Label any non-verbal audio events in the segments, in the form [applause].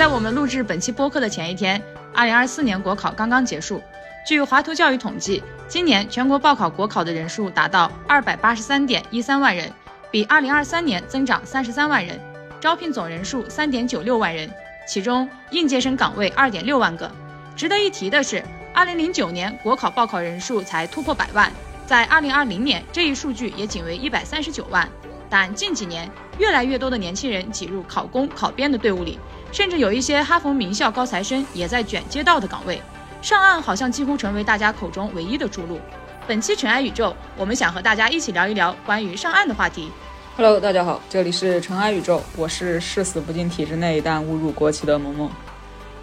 在我们录制本期播客的前一天，二零二四年国考刚刚结束。据华图教育统计，今年全国报考国考的人数达到二百八十三点一三万人，比二零二三年增长三十三万人，招聘总人数三点九六万人，其中应届生岗位二点六万个。值得一提的是，二零零九年国考报考人数才突破百万，在二零二零年这一数据也仅为一百三十九万。但近几年，越来越多的年轻人挤入考公、考编的队伍里，甚至有一些哈佛名校高材生也在卷街道的岗位。上岸好像几乎成为大家口中唯一的出路。本期尘埃宇宙，我们想和大家一起聊一聊关于上岸的话题。Hello，大家好，这里是尘埃宇宙，我是誓死不进体制内但误入国企的萌萌。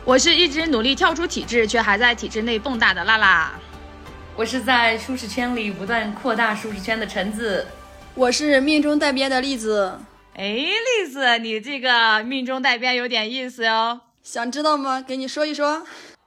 我是一直努力跳出体制却还在体制内蹦跶的辣辣。我是在舒适圈里不断扩大舒适圈的橙子。我是命中带编的栗子。哎，栗子，你这个命中带编有点意思哟。想知道吗？给你说一说。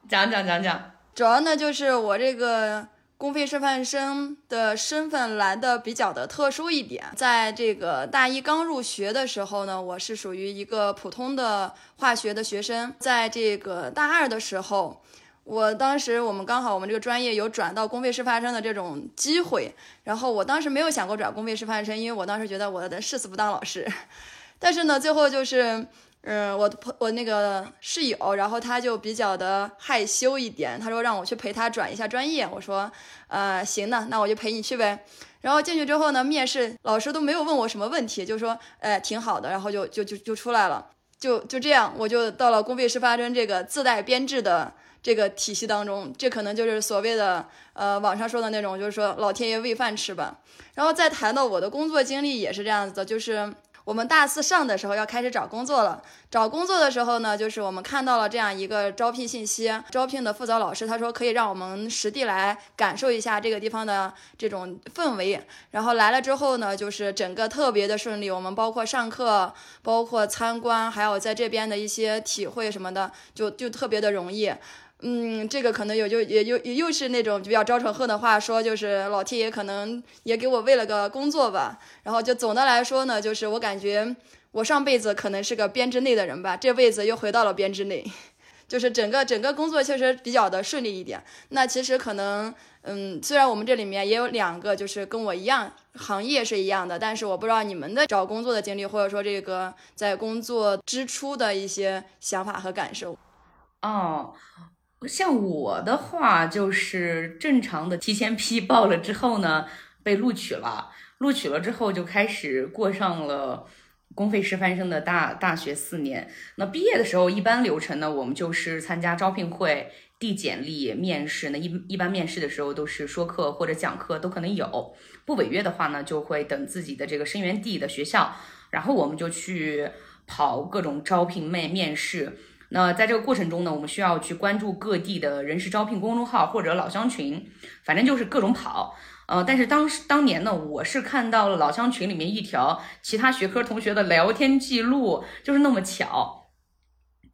讲讲讲讲，主要呢就是我这个公费师范生的身份来的比较的特殊一点，在这个大一刚入学的时候呢，我是属于一个普通的化学的学生，在这个大二的时候，我当时我们刚好我们这个专业有转到公费师范生的这种机会，然后我当时没有想过转公费师范生，因为我当时觉得我的誓死不当老师，[laughs] 但是呢，最后就是。嗯，我朋我那个室友，然后他就比较的害羞一点，他说让我去陪他转一下专业，我说，呃，行的，那我就陪你去呗。然后进去之后呢，面试老师都没有问我什么问题，就说，哎，挺好的，然后就就就就出来了，就就这样，我就到了公费师范生这个自带编制的这个体系当中，这可能就是所谓的，呃，网上说的那种，就是说老天爷喂饭吃吧。然后再谈到我的工作经历，也是这样子的，就是。我们大四上的时候要开始找工作了。找工作的时候呢，就是我们看到了这样一个招聘信息，招聘的负责老师他说可以让我们实地来感受一下这个地方的这种氛围。然后来了之后呢，就是整个特别的顺利。我们包括上课，包括参观，还有在这边的一些体会什么的，就就特别的容易。嗯，这个可能有就也又也又是那种比较招仇恨的话说，就是老天爷可能也给我喂了个工作吧。然后就总的来说呢，就是我感觉我上辈子可能是个编制内的人吧，这辈子又回到了编制内，就是整个整个工作确实比较的顺利一点。那其实可能，嗯，虽然我们这里面也有两个就是跟我一样行业是一样的，但是我不知道你们的找工作的经历，或者说这个在工作之初的一些想法和感受。哦。像我的话，就是正常的提前批报了之后呢，被录取了。录取了之后，就开始过上了公费师范生的大大学四年。那毕业的时候，一般流程呢，我们就是参加招聘会、递简历、面试。那一一般面试的时候都是说课或者讲课都可能有。不违约的话呢，就会等自己的这个生源地的学校，然后我们就去跑各种招聘面面试。那在这个过程中呢，我们需要去关注各地的人事招聘公众号或者老乡群，反正就是各种跑。呃，但是当时当年呢，我是看到了老乡群里面一条其他学科同学的聊天记录，就是那么巧。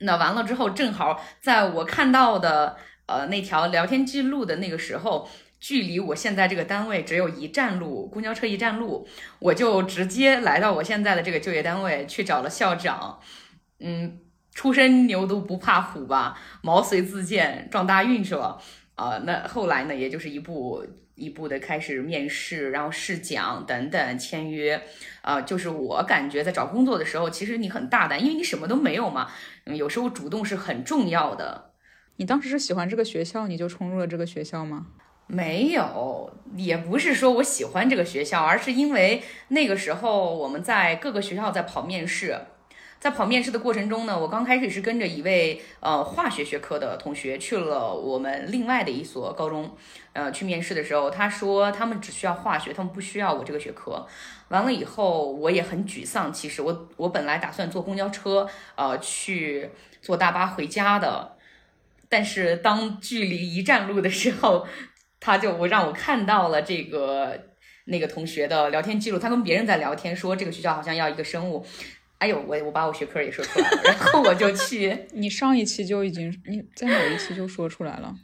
那完了之后，正好在我看到的呃那条聊天记录的那个时候，距离我现在这个单位只有一站路，公交车一站路，我就直接来到我现在的这个就业单位去找了校长，嗯。初生牛犊不怕虎吧，毛遂自荐撞大运是吧？啊，那后来呢，也就是一步一步的开始面试，然后试讲等等签约，啊，就是我感觉在找工作的时候，其实你很大胆，因为你什么都没有嘛，有时候主动是很重要的。你当时是喜欢这个学校，你就冲入了这个学校吗？没有，也不是说我喜欢这个学校，而是因为那个时候我们在各个学校在跑面试。在跑面试的过程中呢，我刚开始是跟着一位呃化学学科的同学去了我们另外的一所高中，呃去面试的时候，他说他们只需要化学，他们不需要我这个学科。完了以后，我也很沮丧。其实我我本来打算坐公交车，呃去坐大巴回家的，但是当距离一站路的时候，他就我让我看到了这个那个同学的聊天记录，他跟别人在聊天，说这个学校好像要一个生物。哎呦，我我把我学科也说出来了，然后我就去。[laughs] 你上一期就已经你在哪一期就说出来了？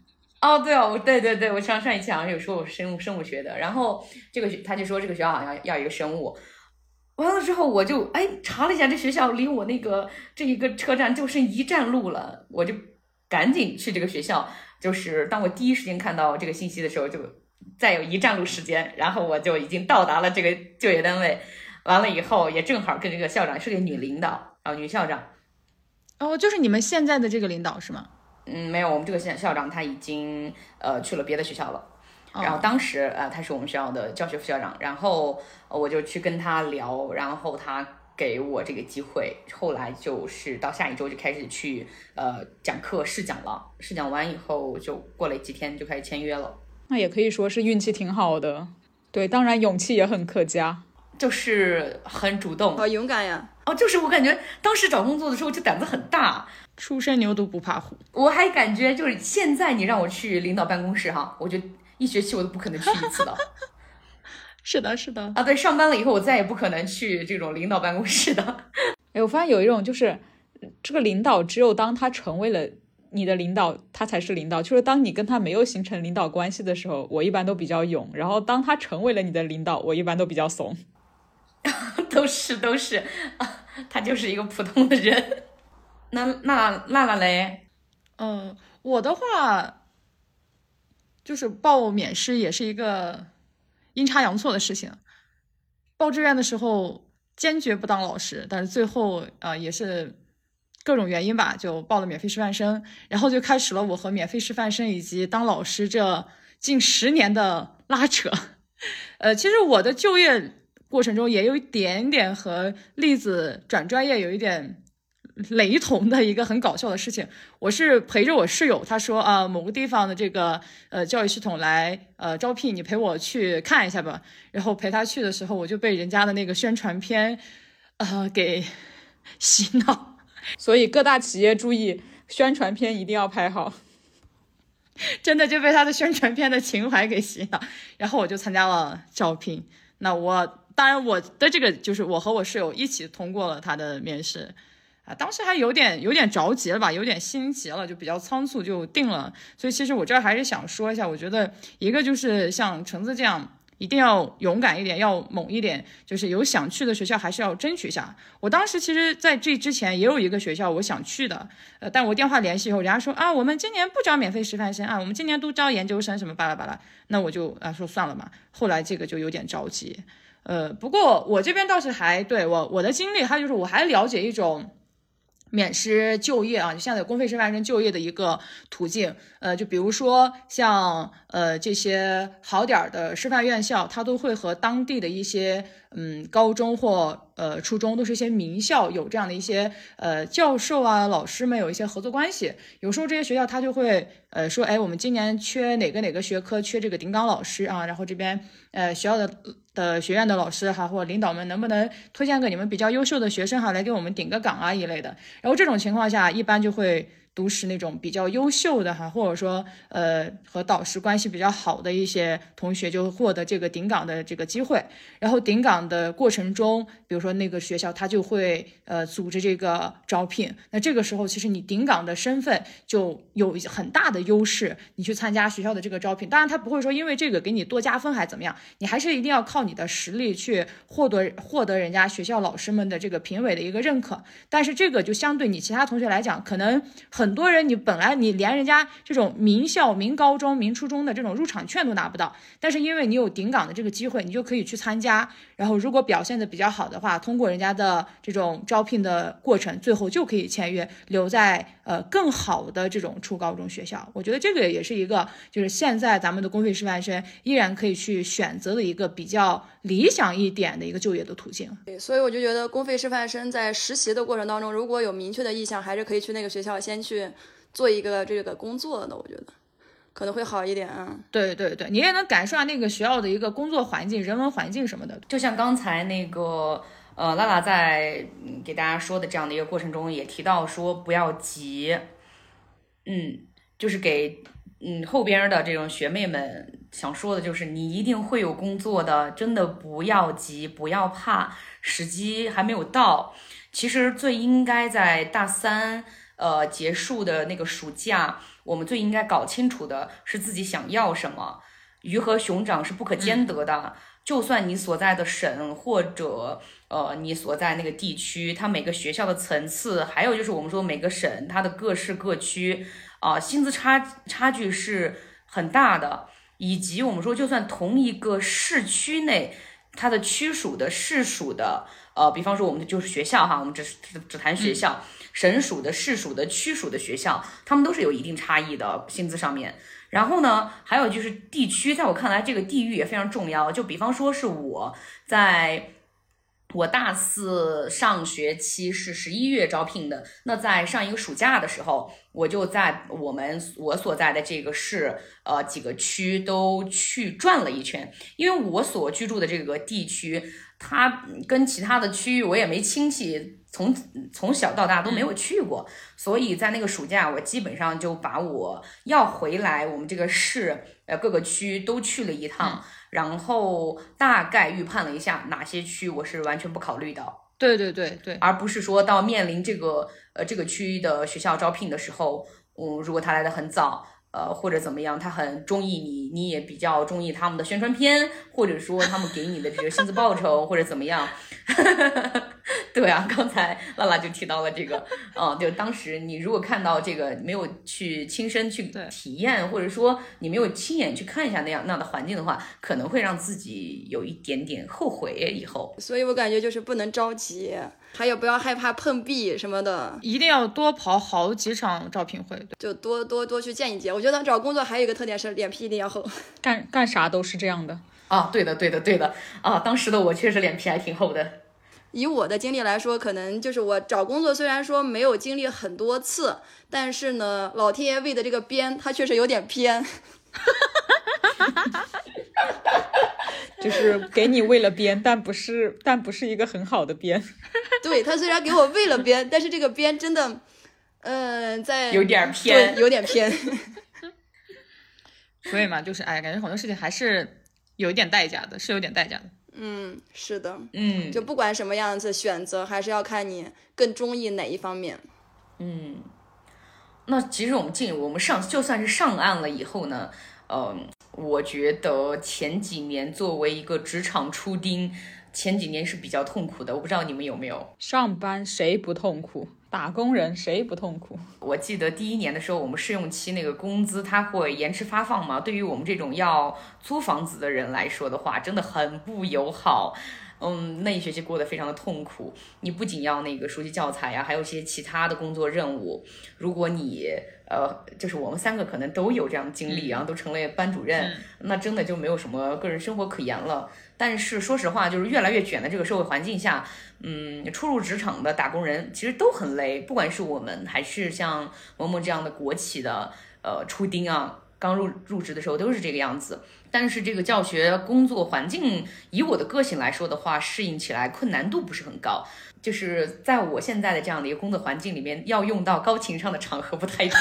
哦，对哦，我对对对，我上上一期好像有说我生物生物学的，然后这个学他就说这个学校好像要一个生物，完了之后，我就哎查了一下，这学校离我那个这一个车站就剩一站路了，我就赶紧去这个学校。就是当我第一时间看到这个信息的时候，就再有一站路时间，然后我就已经到达了这个就业单位。完了以后，也正好跟这个校长是个女领导啊，女校长。哦，就是你们现在的这个领导是吗？嗯，没有，我们这个校校长他已经呃去了别的学校了。然后当时呃他是我们学校的教学副校长，然后我就去跟他聊，然后他给我这个机会。后来就是到下一周就开始去呃讲课试讲了，试讲完以后就过了几天就开始签约了。那也可以说是运气挺好的，对，当然勇气也很可嘉，就是很主动，好勇敢呀！哦，就是我感觉当时找工作的时候就胆子很大，初生牛犊不怕虎。我还感觉就是现在你让我去领导办公室哈，我就一学期我都不可能去一次 [laughs] 的。是的，是的啊，对，上班了以后我再也不可能去这种领导办公室的。哎，我发现有一种就是这个领导只有当他成为了你的领导，他才是领导。就是当你跟他没有形成领导关系的时候，我一般都比较勇；然后当他成为了你的领导，我一般都比较怂。[laughs] 都是都是，啊他就是一个普通的人。那那娜娜嘞？嗯，我的话就是报免试也是一个阴差阳错的事情。报志愿的时候坚决不当老师，但是最后啊也是各种原因吧，就报了免费师范生，然后就开始了我和免费师范生以及当老师这近十年的拉扯。[laughs] 呃，其实我的就业。过程中也有一点点和栗子转专业有一点雷同的一个很搞笑的事情。我是陪着我室友，他说啊某个地方的这个呃教育系统来呃招聘，你陪我去看一下吧。然后陪他去的时候，我就被人家的那个宣传片呃给洗脑。所以各大企业注意，宣传片一定要拍好。真的就被他的宣传片的情怀给洗脑。然后我就参加了招聘。那我。当然，我的这个就是我和我室友一起通过了他的面试，啊，当时还有点有点着急了吧，有点心急了，就比较仓促就定了。所以其实我这儿还是想说一下，我觉得一个就是像橙子这样，一定要勇敢一点，要猛一点，就是有想去的学校还是要争取一下。我当时其实在这之前也有一个学校我想去的，呃，但我电话联系以后，人家说啊，我们今年不招免费师范生啊，我们今年都招研究生什么巴拉巴拉，那我就啊说算了嘛。后来这个就有点着急。呃，不过我这边倒是还对我我的经历，还有就是我还了解一种免师就业啊，就现在公费师范生就业的一个途径。呃，就比如说像呃这些好点儿的师范院校，它都会和当地的一些嗯高中或呃初中，都是一些名校，有这样的一些呃教授啊老师们有一些合作关系。有时候这些学校他就会呃说，哎，我们今年缺哪个哪个学科缺这个顶岗老师啊，然后这边呃学校的。的学院的老师哈，或领导们能不能推荐个你们比较优秀的学生哈，来给我们顶个岗啊一类的。然后这种情况下，一般就会。都是那种比较优秀的哈，或者说呃和导师关系比较好的一些同学，就获得这个顶岗的这个机会。然后顶岗的过程中，比如说那个学校他就会呃组织这个招聘。那这个时候其实你顶岗的身份就有很大的优势，你去参加学校的这个招聘。当然他不会说因为这个给你多加分还怎么样，你还是一定要靠你的实力去获得获得人家学校老师们的这个评委的一个认可。但是这个就相对你其他同学来讲，可能很。很多人，你本来你连人家这种名校、名高中、名初中的这种入场券都拿不到，但是因为你有顶岗的这个机会，你就可以去参加。然后如果表现的比较好的话，通过人家的这种招聘的过程，最后就可以签约，留在呃更好的这种初高中学校。我觉得这个也是一个，就是现在咱们的公费师范生依然可以去选择的一个比较理想一点的一个就业的途径。对，所以我就觉得公费师范生在实习的过程当中，如果有明确的意向，还是可以去那个学校先去。去做一个这个工作的，我觉得可能会好一点啊。对对对，你也能感受下那个学校的一个工作环境、人文环境什么的。就像刚才那个呃，拉拉在给大家说的这样的一个过程中，也提到说不要急。嗯，就是给嗯后边的这种学妹们想说的就是，你一定会有工作的，真的不要急，不要怕，时机还没有到。其实最应该在大三。呃，结束的那个暑假，我们最应该搞清楚的是自己想要什么。鱼和熊掌是不可兼得的。就算你所在的省或者呃你所在那个地区，它每个学校的层次，还有就是我们说每个省它的各市各区啊、薪资差差距是很大的，以及我们说就算同一个市区内，它的区属的市属的呃，比方说我们就是学校哈，我们只只只谈学校，省属的、市属的、区属的学校，他们都是有一定差异的薪资上面。然后呢，还有就是地区，在我看来，这个地域也非常重要。就比方说是我在我大四上学期是十一月招聘的，那在上一个暑假的时候，我就在我们我所在的这个市，呃几个区都去转了一圈，因为我所居住的这个地区，它跟其他的区域我也没亲戚，从从小到大都没有去过，所以在那个暑假，我基本上就把我要回来我们这个市，呃各个区都去了一趟，然后大概预判了一下哪些区我是完全不考虑的。对对对对，而不是说到面临这个呃这个区域的学校招聘的时候，嗯，如果他来的很早，呃或者怎么样，他很中意你，你也比较中意他们的宣传片，或者说他们给你的这个薪资报酬或者怎么样。[laughs] 对啊，刚才辣辣就提到了这个，嗯，就当时你如果看到这个没有去亲身去体验，或者说你没有亲眼去看一下那样那样的环境的话，可能会让自己有一点点后悔以后。所以我感觉就是不能着急，还有不要害怕碰壁什么的，一定要多跑好几场招聘会。对就多多多去见一见。我觉得找工作还有一个特点是脸皮一定要厚。干干啥都是这样的。啊，对的，对的，对的啊！当时的我确实脸皮还挺厚的。以我的经历来说，可能就是我找工作虽然说没有经历很多次，但是呢，老天爷喂的这个鞭，它确实有点偏。[laughs] 就是给你喂了鞭，但不是，但不是一个很好的鞭。[laughs] 对他虽然给我喂了鞭，但是这个鞭真的，嗯、在有点偏，有点偏。[laughs] 所以嘛，就是哎，感觉很多事情还是有一点代价的，是有点代价的。嗯，是的，嗯，就不管什么样子选择，还是要看你更中意哪一方面。嗯，那其实我们进我们上就算是上岸了以后呢，嗯、我觉得前几年作为一个职场初丁，前几年是比较痛苦的。我不知道你们有没有？上班谁不痛苦？打工人谁不痛苦？我记得第一年的时候，我们试用期那个工资它会延迟发放嘛，对于我们这种要租房子的人来说的话，真的很不友好。嗯，那一学期过得非常的痛苦。你不仅要那个熟悉教材呀、还有一些其他的工作任务。如果你呃，就是我们三个可能都有这样的经历啊，都成了班主任，那真的就没有什么个人生活可言了。但是说实话，就是越来越卷的这个社会环境下，嗯，初入职场的打工人其实都很累，不管是我们还是像萌萌这样的国企的呃初丁啊，刚入入职的时候都是这个样子。但是这个教学工作环境，以我的个性来说的话，适应起来困难度不是很高。就是在我现在的这样的一个工作环境里面，要用到高情商的场合不太多，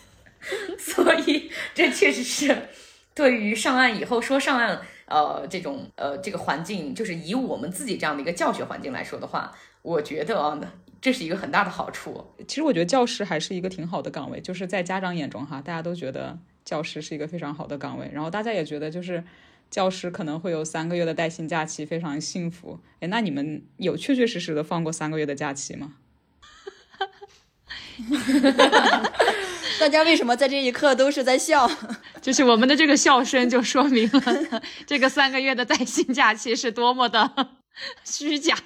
[laughs] 所以这确实是对于上岸以后说上岸呃这种呃这个环境，就是以我们自己这样的一个教学环境来说的话，我觉得啊，这是一个很大的好处。其实我觉得教师还是一个挺好的岗位，就是在家长眼中哈，大家都觉得教师是一个非常好的岗位，然后大家也觉得就是教师可能会有三个月的带薪假期，非常幸福。哎，那你们有确确实实的放过三个月的假期吗？[laughs] 大家为什么在这一刻都是在笑？[laughs] 就是我们的这个笑声就说明了这个三个月的带薪假期是多么的 [laughs] 虚假。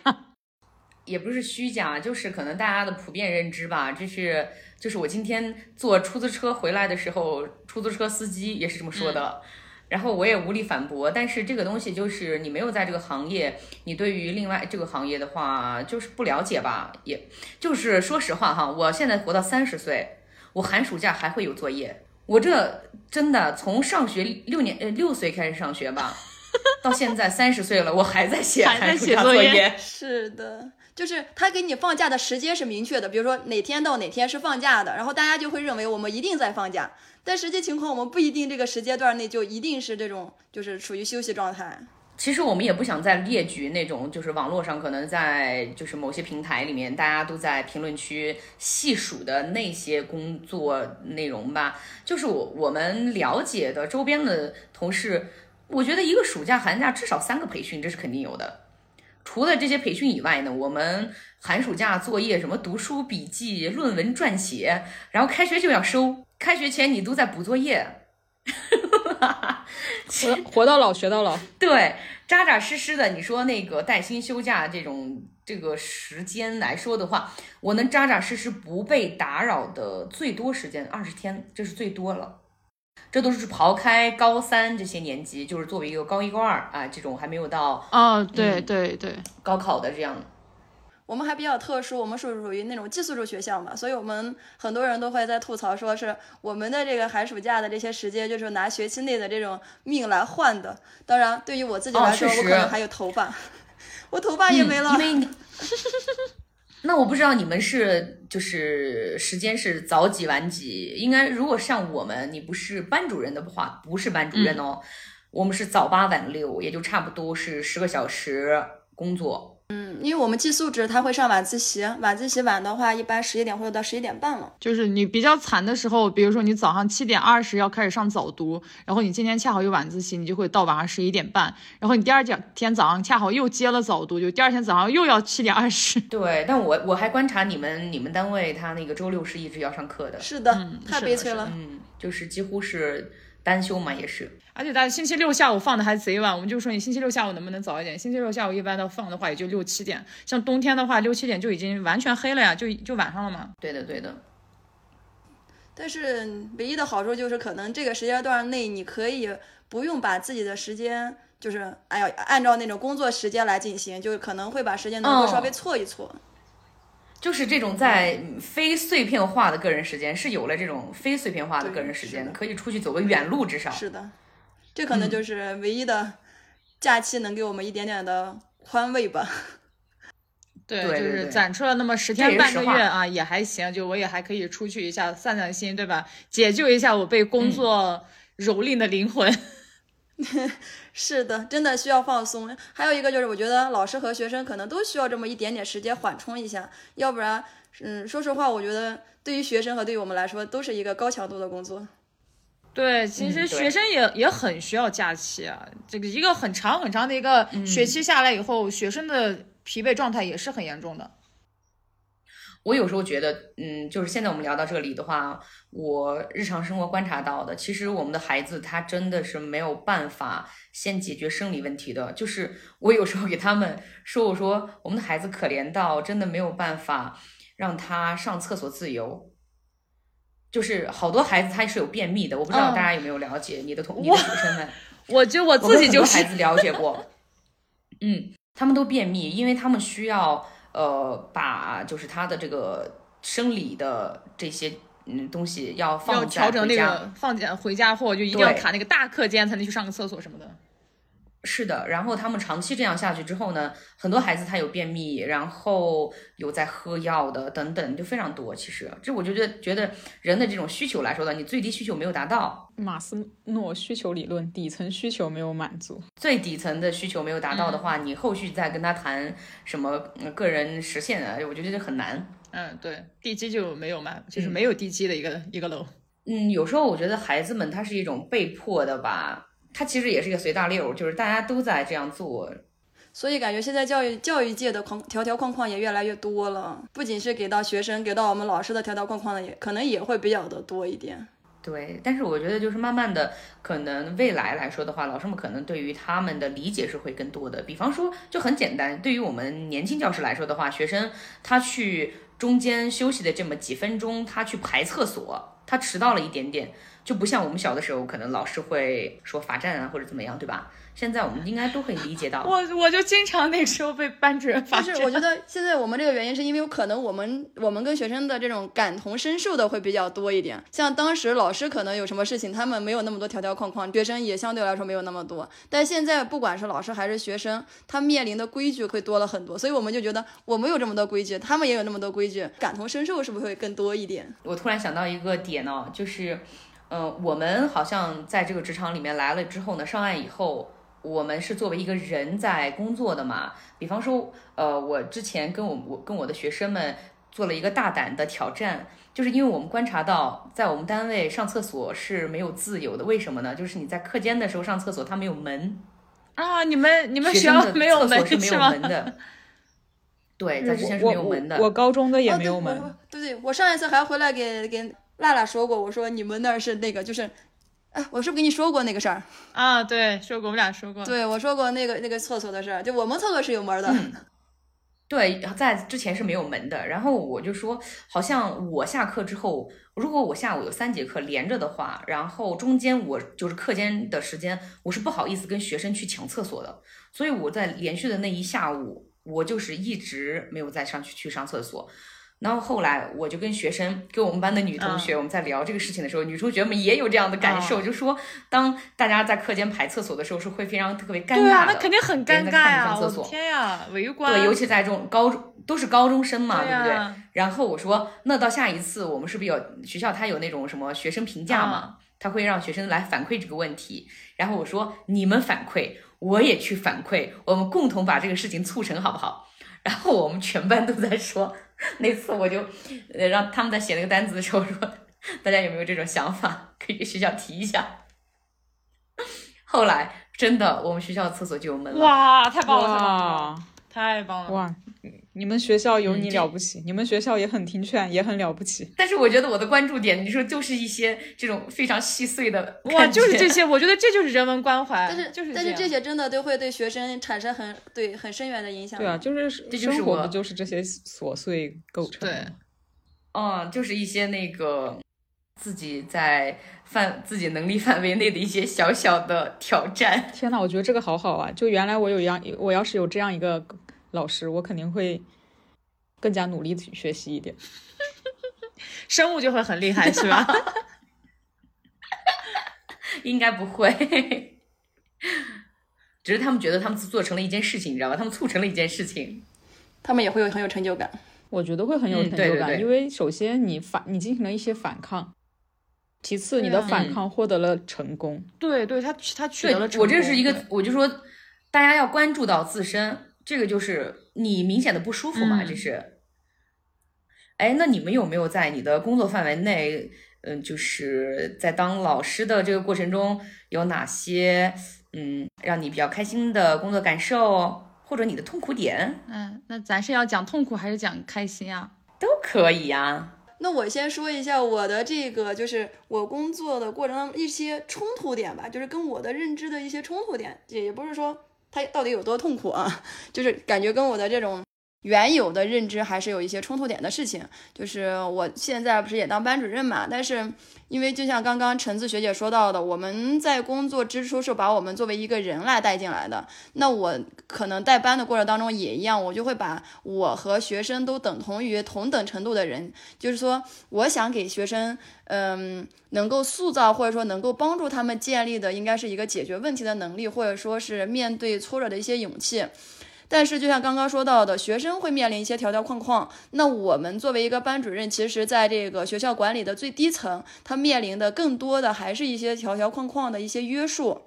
也不是虚假，就是可能大家的普遍认知吧。就是就是我今天坐出租车回来的时候，出租车司机也是这么说的。然后我也无力反驳，但是这个东西就是你没有在这个行业，你对于另外这个行业的话就是不了解吧，也就是说实话哈，我现在活到三十岁，我寒暑假还会有作业，我这真的从上学六年呃六岁开始上学吧，[laughs] 到现在三十岁了，我还在写寒暑假作业。是的，就是他给你放假的时间是明确的，比如说哪天到哪天是放假的，然后大家就会认为我们一定在放假，但实际情况我们不一定这个时间段内就一定是这种就是处于休息状态。其实我们也不想再列举那种，就是网络上可能在就是某些平台里面，大家都在评论区细数的那些工作内容吧。就是我我们了解的周边的同事，我觉得一个暑假寒假至少三个培训，这是肯定有的。除了这些培训以外呢，我们寒暑假作业什么读书笔记、论文撰写，然后开学就要收，开学前你都在补作业。[laughs] 活活到老学到老，对，扎扎实实的。你说那个带薪休假这种这个时间来说的话，我能扎扎实实不被打扰的最多时间二十天，这是最多了。这都是刨开高三这些年级，就是作为一个高一高二啊这种还没有到哦，对对对，高考的这样。我们还比较特殊，我们是属于那种寄宿制学校嘛，所以我们很多人都会在吐槽，说是我们的这个寒暑假的这些时间，就是拿学期内的这种命来换的。当然，对于我自己来说，我可能还有头发，[laughs] 我头发也没了。因为，[laughs] [laughs] 那我不知道你们是就是时间是早几晚几？应该如果像我们，你不是班主任的话，不是班主任哦，我们是早八晚六，也就差不多是十个小时工作。嗯，因为我们寄宿制，他会上晚自习，晚自习晚的话，一般十一点或者到十一点半了。就是你比较惨的时候，比如说你早上七点二十要开始上早读，然后你今天恰好有晚自习，你就会到晚上十一点半，然后你第二天早上恰好又接了早读，就第二天早上又要七点二十。对，但我我还观察你们，你们单位他那个周六是一直要上课的。是的，太悲催了。嗯，就是几乎是单休嘛，也是。而且大家星期六下午放的还贼晚，我们就说你星期六下午能不能早一点？星期六下午一般的放的话也就六七点，像冬天的话六七点就已经完全黑了呀，就就晚上了嘛。对的，对的。但是唯一的好处就是可能这个时间段内你可以不用把自己的时间就是哎呀按照那种工作时间来进行，就是可能会把时间能够稍微错一错。就是这种在非碎片化的个人时间是有了这种非碎片化的个人时间，可以出去走个远路，至少是的。这可能就是唯一的假期，能给我们一点点的宽慰吧。[laughs] 对，就是攒出了那么十天半个月啊，也还行。就我也还可以出去一下散散心，对吧？解救一下我被工作蹂躏的灵魂。[laughs] 是的，真的需要放松。还有一个就是，我觉得老师和学生可能都需要这么一点点时间缓冲一下，要不然，嗯，说实话，我觉得对于学生和对于我们来说，都是一个高强度的工作。对，其实学生也也很需要假期啊。这个一个很长很长的一个学期下来以后，学生的疲惫状态也是很严重的。我有时候觉得，嗯，就是现在我们聊到这里的话，我日常生活观察到的，其实我们的孩子他真的是没有办法先解决生理问题的。就是我有时候给他们说，我说我们的孩子可怜到真的没有办法让他上厕所自由。就是好多孩子他是有便秘的，我不知道大家有没有了解你的同你的学生们。我觉得我自己就是孩子了解过，嗯，他们都便秘，因为他们需要呃把就是他的这个生理的这些嗯东西要放要调整那个放假回家后就一定要卡那个大课间才能去上个厕所什么的。是的，然后他们长期这样下去之后呢，很多孩子他有便秘，然后有在喝药的等等，就非常多。其实这我就觉得，觉得人的这种需求来说呢，你最低需求没有达到，马斯诺需求理论底层需求没有满足，最底层的需求没有达到的话，你后续再跟他谈什么个人实现啊，我觉得这很难。嗯，对，地基就没有嘛，就是没有地基的一个一个楼。嗯，有时候我觉得孩子们他是一种被迫的吧。它其实也是一个随大溜，就是大家都在这样做，所以感觉现在教育教育界的框条条框框也越来越多了，不仅是给到学生，给到我们老师的条条框框的也可能也会比较的多一点。对，但是我觉得就是慢慢的，可能未来来说的话，老师们可能对于他们的理解是会更多的。比方说，就很简单，对于我们年轻教师来说的话，学生他去中间休息的这么几分钟，他去排厕所，他迟到了一点点。就不像我们小的时候，可能老师会说罚站啊，或者怎么样，对吧？现在我们应该都会理解到。我我就经常那时候被班主任罚站。但是我觉得现在我们这个原因是因为可能我们我们跟学生的这种感同身受的会比较多一点。像当时老师可能有什么事情，他们没有那么多条条框框，学生也相对来说没有那么多。但现在不管是老师还是学生，他面临的规矩会多了很多，所以我们就觉得我们有这么多规矩，他们也有那么多规矩，感同身受是不是会更多一点？我突然想到一个点呢，就是。嗯，我们好像在这个职场里面来了之后呢，上岸以后，我们是作为一个人在工作的嘛，比方说，呃，我之前跟我我跟我的学生们做了一个大胆的挑战，就是因为我们观察到，在我们单位上厕所是没有自由的，为什么呢？就是你在课间的时候上厕所，它没有门啊，你们你们学校没有门是没有？门的，对，在之前是没有门的。我我高中的也哦没有门。对我对对，我上一次还回来给给辣辣说过，我说你们那儿是那个就是，哎，我是不是跟你说过那个事儿？啊，对，说过，我们俩说过。对，我说过那个那个厕所的事儿，就我们厕所是有门的。嗯对，在之前是没有门的。然后我就说，好像我下课之后，如果我下午有三节课连着的话，然后中间我就是课间的时间，我是不好意思跟学生去抢厕所的。所以我在连续的那一下午，我就是一直没有再上去去上厕所。然后后来我就跟学生，跟我们班的女同学，我们在聊这个事情的时候，女同学们也有这样的感受，嗯就说当大家在课间排厕所的时候，是会非常特别尴尬的。对啊，那肯定很尴尬上厕所天呀，围观。对，尤其在这种高中都是高中生嘛，对对不对？然后我说，那到下一次我们是不是有学校它有那种什么学生评价嘛？啊他会让学生来反馈这个问题。然后我说，你们反馈，我也去反馈，我们共同把这个事情促成，好不好？然后我们全班都在说，[laughs] 那次我就呃让他们在写那个单子的时候说，[laughs] 大家有没有这种想法，[laughs] 可以给学校提一下。后来真的，我们学校的厕所就有门了。哇，太棒了，太棒了，太棒了！哇！你们学校有你了不起，你们学校也很听劝，也很了不起。但是我觉得我的关注点，你说就是一些这种非常细碎的哇，就是这些，我觉得这就是人文关怀。但是就是但是这些真的都会对学生产生很对很深远的影响。对啊，就是这就是我生活不就是这些琐碎构成的对吗？嗯，就是一些那个自己在范自己能力范围内的一些小小的挑战。天呐，我觉得这个好好啊！就原来我有一样，我要是有这样一个老师，我肯定会更加努力地学习一点。[laughs] 生物就会很厉害，是吧？[laughs] 应该不会，只是他们觉得他们做成了一件事情，你知道吧？他们促成了一件事情。他们也会有很有成就感。我觉得会很有嗯成就感，对对对因为首先你反你进行了一些反抗，其次你的反抗获得了成功。对对，他他取得了成功。我这是一个，我就说大家要关注到自身，这个就是你明显的不舒服嘛，嗯这是。哎，那你们有没有在你的工作范围内，嗯，就是在当老师的这个过程中，有哪些嗯让你比较开心的工作感受，或者你的痛苦点嗯，那咱是要讲痛苦还是讲开心啊？都可以呀、那我先说一下我的这个，就是我工作的过程当中一些冲突点吧，就是跟我的认知的一些冲突点，也也不是说他到底有多痛苦啊，[laughs] 就是感觉跟我的这种原有的认知还是有一些冲突点的事情。就是我现在不是也当班主任嘛，但是因为就像刚刚橙子学姐说到的，我们在工作之初是把我们作为一个人来带进来的，那我可能带班的过程当中也一样，我就会把我和学生都等同于同等程度的人，就是说，我想给学生，嗯，能够塑造或者说能够帮助他们建立的，应该是一个解决问题的能力，或者说是面对挫折的一些勇气。但是，就像刚刚说到的，学生会面临一些条条框框。那我们作为一个班主任，其实在这个学校管理的最低层，他面临的更多的还是一些条条框框的一些约束。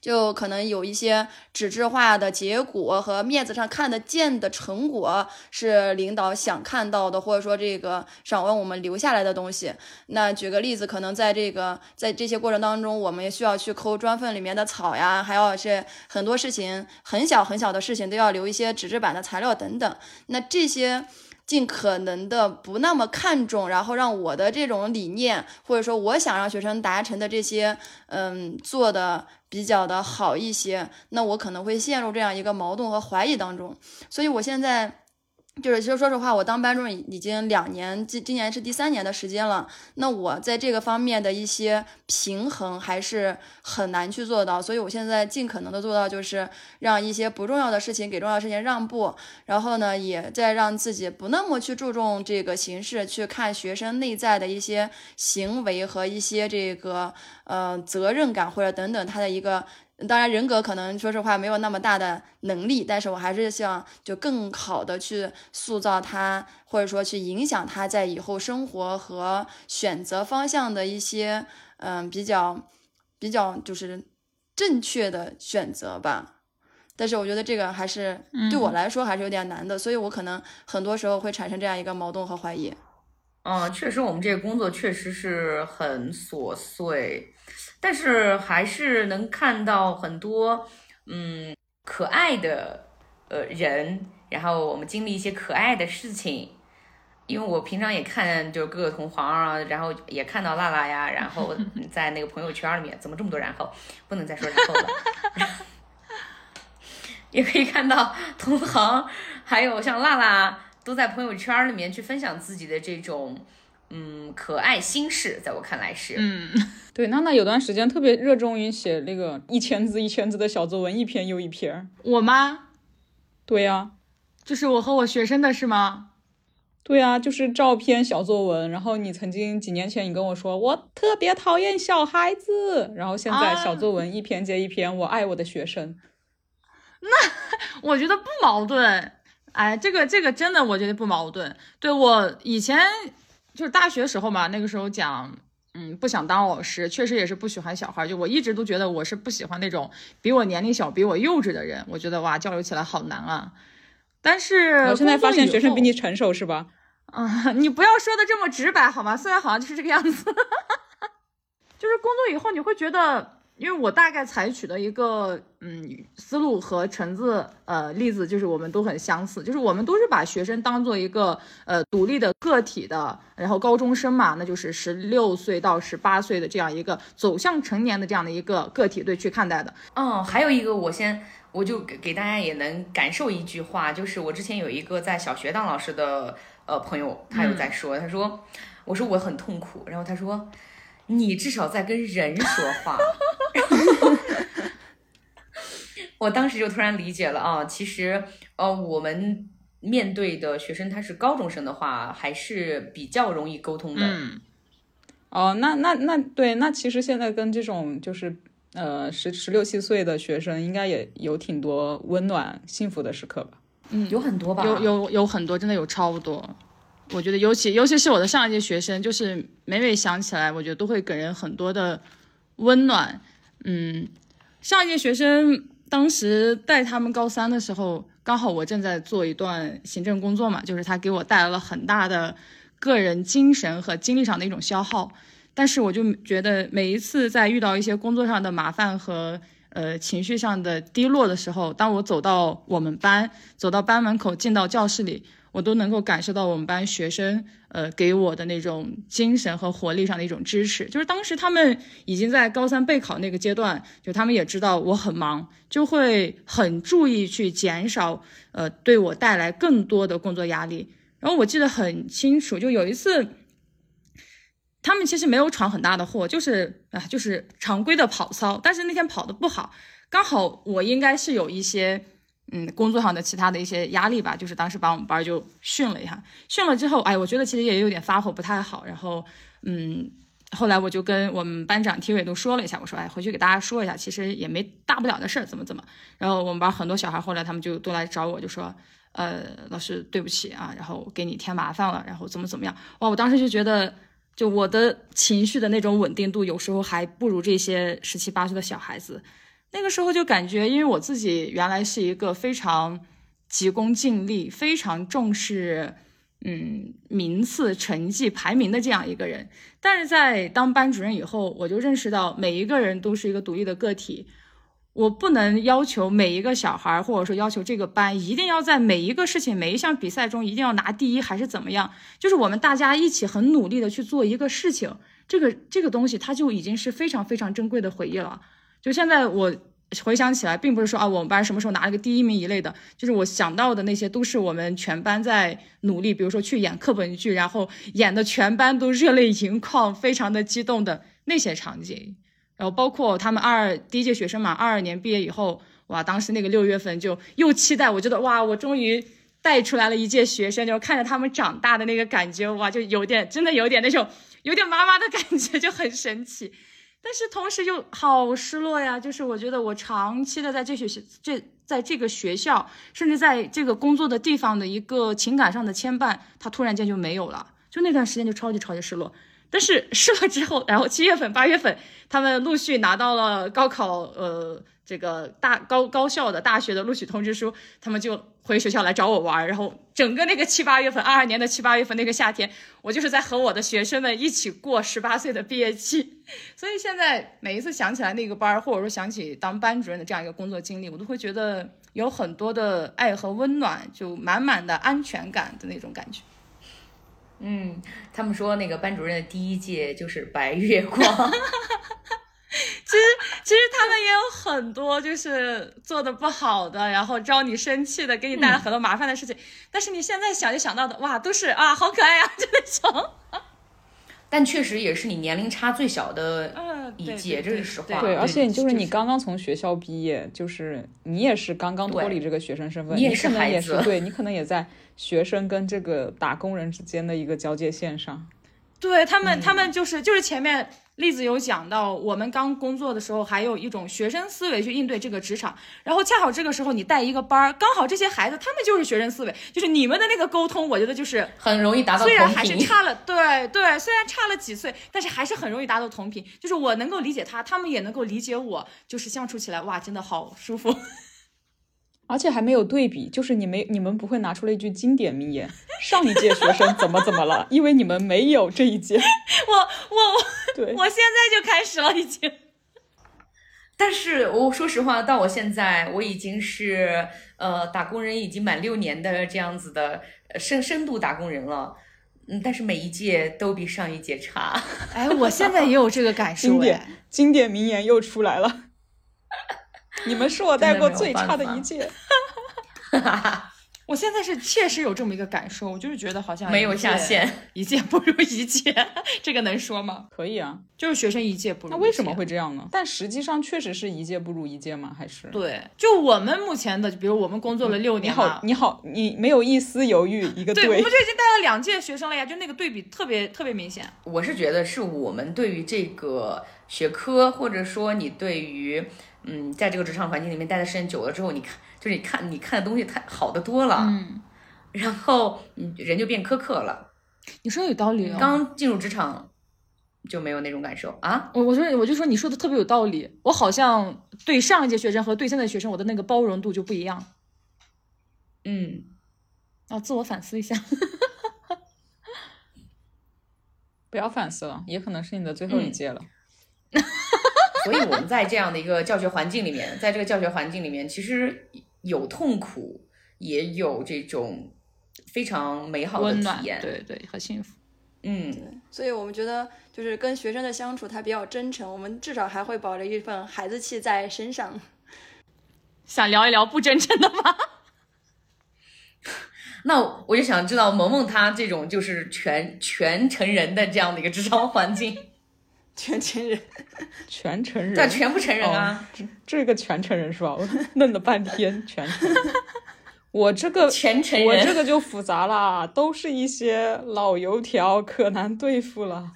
就可能有一些纸质化的结果和面子上看得见的成果是领导想看到的，或者说这个想问我们留下来的东西。那举个例子，可能在这个在这些过程当中，我们也需要去抠砖缝里面的草呀，还有是很多事情很小很小的事情都要留一些纸质版的材料等等。那这些。尽可能的不那么看重，然后让我的这种理念，或者说我想让学生达成的这些，嗯，做的比较的好一些，那我可能会陷入这样一个矛盾和怀疑当中。所以我现在就是，其实说实话，我当班主任已经两年，今今年是第三年的时间了。那我在这个方面的一些平衡还是很难去做到，所以我现在尽可能的做到，就是让一些不重要的事情给重要的事情让步，然后呢，也在让自己不那么去注重这个形式，去看学生内在的一些行为和一些这个呃责任感或者等等他的一个。当然，人格可能说实话没有那么大的能力，但是我还是希望就更好的去塑造他，或者说去影响他在以后生活和选择方向的一些嗯比较比较就是正确的选择吧。但是我觉得这个还是对我来说还是有点难的，所以我可能很多时候会产生这样一个矛盾和怀疑。嗯，确实，我们这个工作确实是很琐碎，但是还是能看到很多嗯可爱的呃人，然后我们经历一些可爱的事情。因为我平常也看就是各个同行啊，然后也看到娜娜呀，然后 [laughs] 在那个朋友圈里面，怎么这么多然后？不能再说然后了。[laughs] 也可以看到同行，还有像娜娜都在朋友圈里面去分享自己的这种嗯可爱心事，在我看来是嗯，[laughs] 对，娜娜有段时间特别热衷于写那个一千字一千字的小作文，一篇又一篇。我吗？对呀，就是我和我学生的是吗？对啊，就是照片小作文。然后你曾经几年前你跟我说我特别讨厌小孩子，然后现在小作文一篇接一篇，我爱我的学生。[laughs] 那我觉得不矛盾，哎，这个这个真的我觉得不矛盾。对我以前就是大学时候嘛，那个时候讲，嗯，不想当老师，确实也是不喜欢小孩。就我一直都觉得我是不喜欢那种比我年龄小、比我幼稚的人。我觉得哇，交流起来好难啊。但是我现在发现学生比你成熟是吧？啊，[laughs] 你不要说的这么直白好吗？虽然好像就是这个样子，[laughs] 就是工作以后你会觉得，因为我大概采取的一个嗯思路和橙子呃例子，就是我们都很相似，就是我们都是把学生当做一个呃独立的个体的，然后高中生嘛，那就是十六岁到十八岁的这样一个走向成年的这样的一个个体对去看待的。嗯，还有一个我先我就给给大家也能感受一句话，就是我之前有一个在小学当老师的。呃，朋友，他有在说，他说，我说我很痛苦，然后他说，你至少在跟人说话，我当时就突然理解了啊，其实，呃，我们面对的学生他是高中生的话，还是比较容易沟通的。嗯，哦，那那那对，那其实现在跟这种就是呃十十六七岁的学生，应该也有挺多温暖幸福的时刻吧。嗯，有很多吧，有有有很多，真的有超多。我觉得尤其尤其是我的上一届学生，就是每每想起来，我觉得都会给人很多的温暖。嗯，上一届学生当时带他们高三的时候，刚好我正在做一段行政工作嘛，就是他给我带来了很大的个人精神和精力上的一种消耗。但是我就觉得每一次在遇到一些工作上的麻烦和呃，情绪上的低落的时候，当我走到我们班，走到班门口，进到教室里，我都能够感受到我们班学生，呃，给我的那种精神和活力上的一种支持。就是当时他们已经在高三备考那个阶段，就他们也知道我很忙，就会很注意去减少，呃，对我带来更多的工作压力。然后我记得很清楚，就有一次。他们其实没有闯很大的祸，就是啊，就是常规的跑操。但是那天跑的不好，刚好我应该是有一些嗯工作上的其他的一些压力吧，就是当时把我们班就训了一下。训了之后，哎，我觉得其实也有点发火，不太好。然后嗯，后来我就跟我们班长、体委都说了一下，我说哎，回去给大家说一下，其实也没大不了的事儿，怎么怎么。然后我们班很多小孩后来他们就都来找我，就说呃，老师对不起啊，然后给你添麻烦了，然后怎么怎么样。哇，我当时就觉得。就我的情绪的那种稳定度，有时候还不如这些十七八岁的小孩子。那个时候就感觉，因为我自己原来是一个非常急功近利、非常重视嗯名次、成绩、排名的这样一个人。但是在当班主任以后，我就认识到每一个人都是一个独立的个体。我不能要求每一个小孩，或者说要求这个班一定要在每一个事情、每一项比赛中一定要拿第一，还是怎么样？就是我们大家一起很努力的去做一个事情，这个这个东西它就已经是非常非常珍贵的回忆了。就现在我回想起来，并不是说啊我们班什么时候拿了个第一名一类的，就是我想到的那些都是我们全班在努力，比如说去演课本剧，然后演的全班都热泪盈眶，非常的激动的那些场景。然后包括他们二第一届学生嘛，二二年毕业以后，哇，当时那个六月份就又期待，我觉得哇，我终于带出来了一届学生，就看着他们长大的那个感觉，哇，就有点真的有点那种有点妈妈的感觉，就很神奇。但是同时又好失落呀，就是我觉得我长期的在这学校这在这个学校，甚至在这个工作的地方的一个情感上的牵绊，它突然间就没有了，就那段时间就超级超级失落。但是试了之后，然后七月份、八月份，他们陆续拿到了高考，呃，这个大高高校的大学的录取通知书，他们就回学校来找我玩。然后整个那个七八月份，二二年的七八月份那个夏天，我就是在和我的学生们一起过十八岁的毕业季。[laughs] 所以现在每一次想起来那个班，或者说想起当班主任的这样一个工作经历，我都会觉得有很多的爱和温暖，就满满的安全感的那种感觉。嗯，他们说那个班主任的第一届就是白月光。[laughs] 其实，其实他们也有很多就是做的不好的，然后招你生气的，给你带来很多麻烦的事情。但是你现在想就想到的，哇，都是啊，好可爱呀，就那种。[laughs] 但确实也是你年龄差最小的一届，这是实话。对，而且就是你刚刚从学校毕业，就是你也是刚刚脱离这个学生身份，你也是可能也孩子是对你可能也在学生跟这个打工人之间的一个交界线上。对他们，他们就是就是前面例子有讲到，我们刚工作的时候，还有一种学生思维去应对这个职场，然后恰好这个时候你带一个班儿，刚好这些孩子他们就是学生思维，就是你们的那个沟通，我觉得就是很容易达到同虽然还是。差了，对对，虽然差了几岁，但是还是很容易达到同频。就是我能够理解他，他们也能够理解我，就是相处起来哇，真的好舒服。而且还没有对比，就是你没你们不会拿出了一句经典名言：[laughs] 上一届学生怎么怎么了？因为你们没有这一届。[laughs] 我我对，[laughs] 我现在就开始了，已经。但是我说实话，到我现在，我已经是呃打工人，已经满六年的这样子的呃深深度打工人了。嗯，但是每一届都比上一届差。哎，我现在也有这个感受经典哎。经典名言又出来了。你们是我带过最差的一届。[laughs] 我现在是确实有这么一个感受，我就是觉得好像没有下限，一届不如一届，[laughs] 这个能说吗？可以啊，就是学生一届不如一届。那为什么会这样呢？但实际上确实是一届不如一届吗？还是？对，就我们目前的，比如我们工作了六你年你好，你好，你没有一丝犹豫，[laughs] 一个对，我们就已经带了两届学生了呀，就那个对比特别特别明显。我是觉得是我们对于这个学科，或者说你对于嗯，在这个职场环境里面待的时间久了之后，你看，就是你看你看的东西太好的多了，嗯，然后嗯人就变苛刻了。你说的有道理哦。刚进入职场就没有那种感受啊。我我说我就说你说的特别有道理，我好像对上一届学生和对现在学生，我的那个包容度就不一样。嗯，要自我反思一下。[laughs] 不要反思了，也可能是你的最后一嗯届了。[laughs] 所以我们在这样的一个教学环境里面，在这个教学环境里面，其实有痛苦，也有这种非常美好的温暖，体验。，对对，和幸福。嗯，所以我们觉得就是跟学生的相处，他比较真诚，我们至少还会保留一份孩子气在身上。想聊一聊不真诚的吗？[laughs] 那我就想知道萌萌她这种就是全全成人的这样的一个职场环境，全成人，全成人，对，全不成人啊，这这个全成人是吧？我弄了半天，全成人。我这个全成我这。个就复杂啦，都是一些老油条，可难对付了。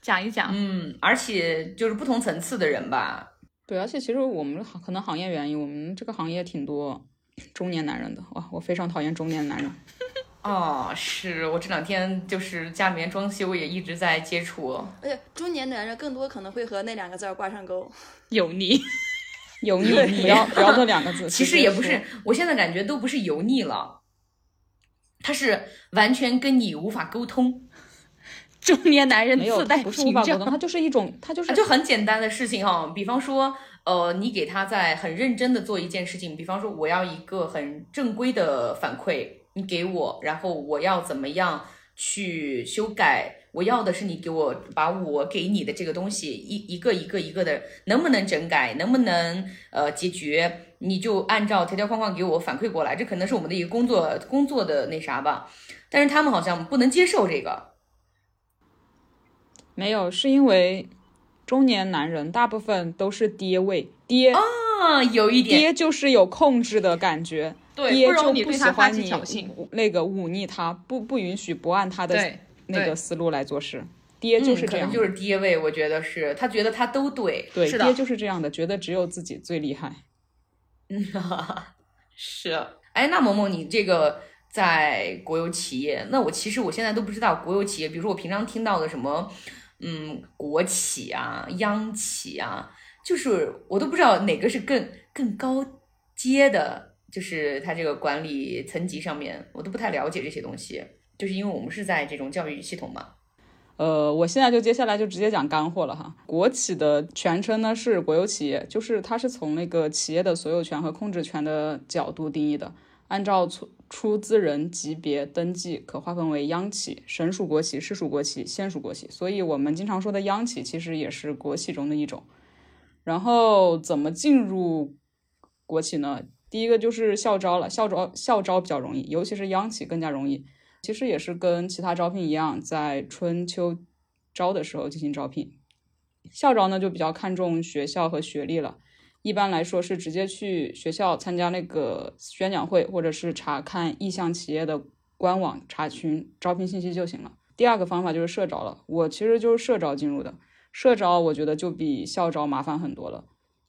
讲一讲。嗯，而且就是不同层次的人吧，对，而且其实我们可能行业原因，我们这个行业挺多中年男人的。哇，我非常讨厌中年男人。哦，是我这两天就是家里面装修也一直在接触，而且中年男人更多可能会和那两个字儿挂上钩。油腻，[laughs] 油腻，不要不要这两个字。[laughs] 其实也不是，我现在感觉都不是油腻了，他是完全跟你无法沟通，中年男人没有自带不是无屏法沟通，障。他就是一种，他就是啊，就很简单的事情哈、比方说，呃，你给他在很认真的做一件事情，比方说我要一个很正规的反馈，你给我，然后我要怎么样去修改。我要的是你给我把我给你的这个东西一一个一个一个的，能不能整改，能不能呃解决，你就按照条条框框给我反馈过来，这可能是我们的一个工作工作的那啥吧。但是他们好像不能接受这个，没有，是因为中年男人大部分都是爹味，爹、啊，有一点爹就是有控制的感觉，对，爹不容你就不喜对他发欢你起挑衅。那个忤逆他，不不允许不按他的那个思路来做事。爹就是这样就是爹位，我觉得是他觉得他都对，对，是的爹就是这样的，觉得只有自己最厉害。嗯，是。哎，那萌萌，你这个在国有企业。那我其实我现在都不知道国有企业，比如说我平常听到的什么，嗯，国企啊、央企啊，就是我都不知道哪个是更更高阶的，就是它这个管理层级上面，我都不太了解这些东西。就是因为我们是在这种教育系统嘛。呃，我现在就接下来就直接讲干货了哈。国企的全称呢是国有企业，就是它是从那个企业的所有权和控制权的角度定义的，按照出出资人级别登记，可划分为央企、省属国企、市属国企、县属国企。所以我们经常说的央企其实也是国企中的一种。然后怎么进入国企呢？第一个就是校招了，校招校招比较容易，尤其是央企更加容易。其实也是跟其他招聘一样，在春秋招的时候进行招聘。校招呢就比较看重学校和学历了，一般来说是直接去学校参加那个宣讲会，或者是查看意向企业的官网查询招聘信息就行了。第二个方法就是社招了，我其实就是社招进入的。社招我觉得就比校招麻烦很多了，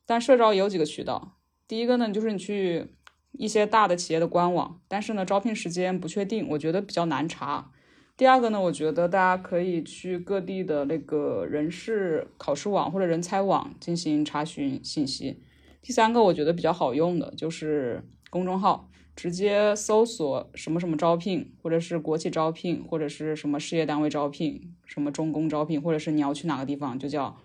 但社招也有几个渠道。第一个呢就是你去。一些大的企业的官网，但是呢，招聘时间不确定，我觉得比较难查。第二个呢，我觉得大家可以去各地的那个人事考试网或者人才网进行查询信息。第三个，我觉得比较好用的就是公众号，直接搜索什么什么招聘，或者是国企招聘，或者是什么事业单位招聘，什么中公招聘，或者是你要去哪个地方，就叫。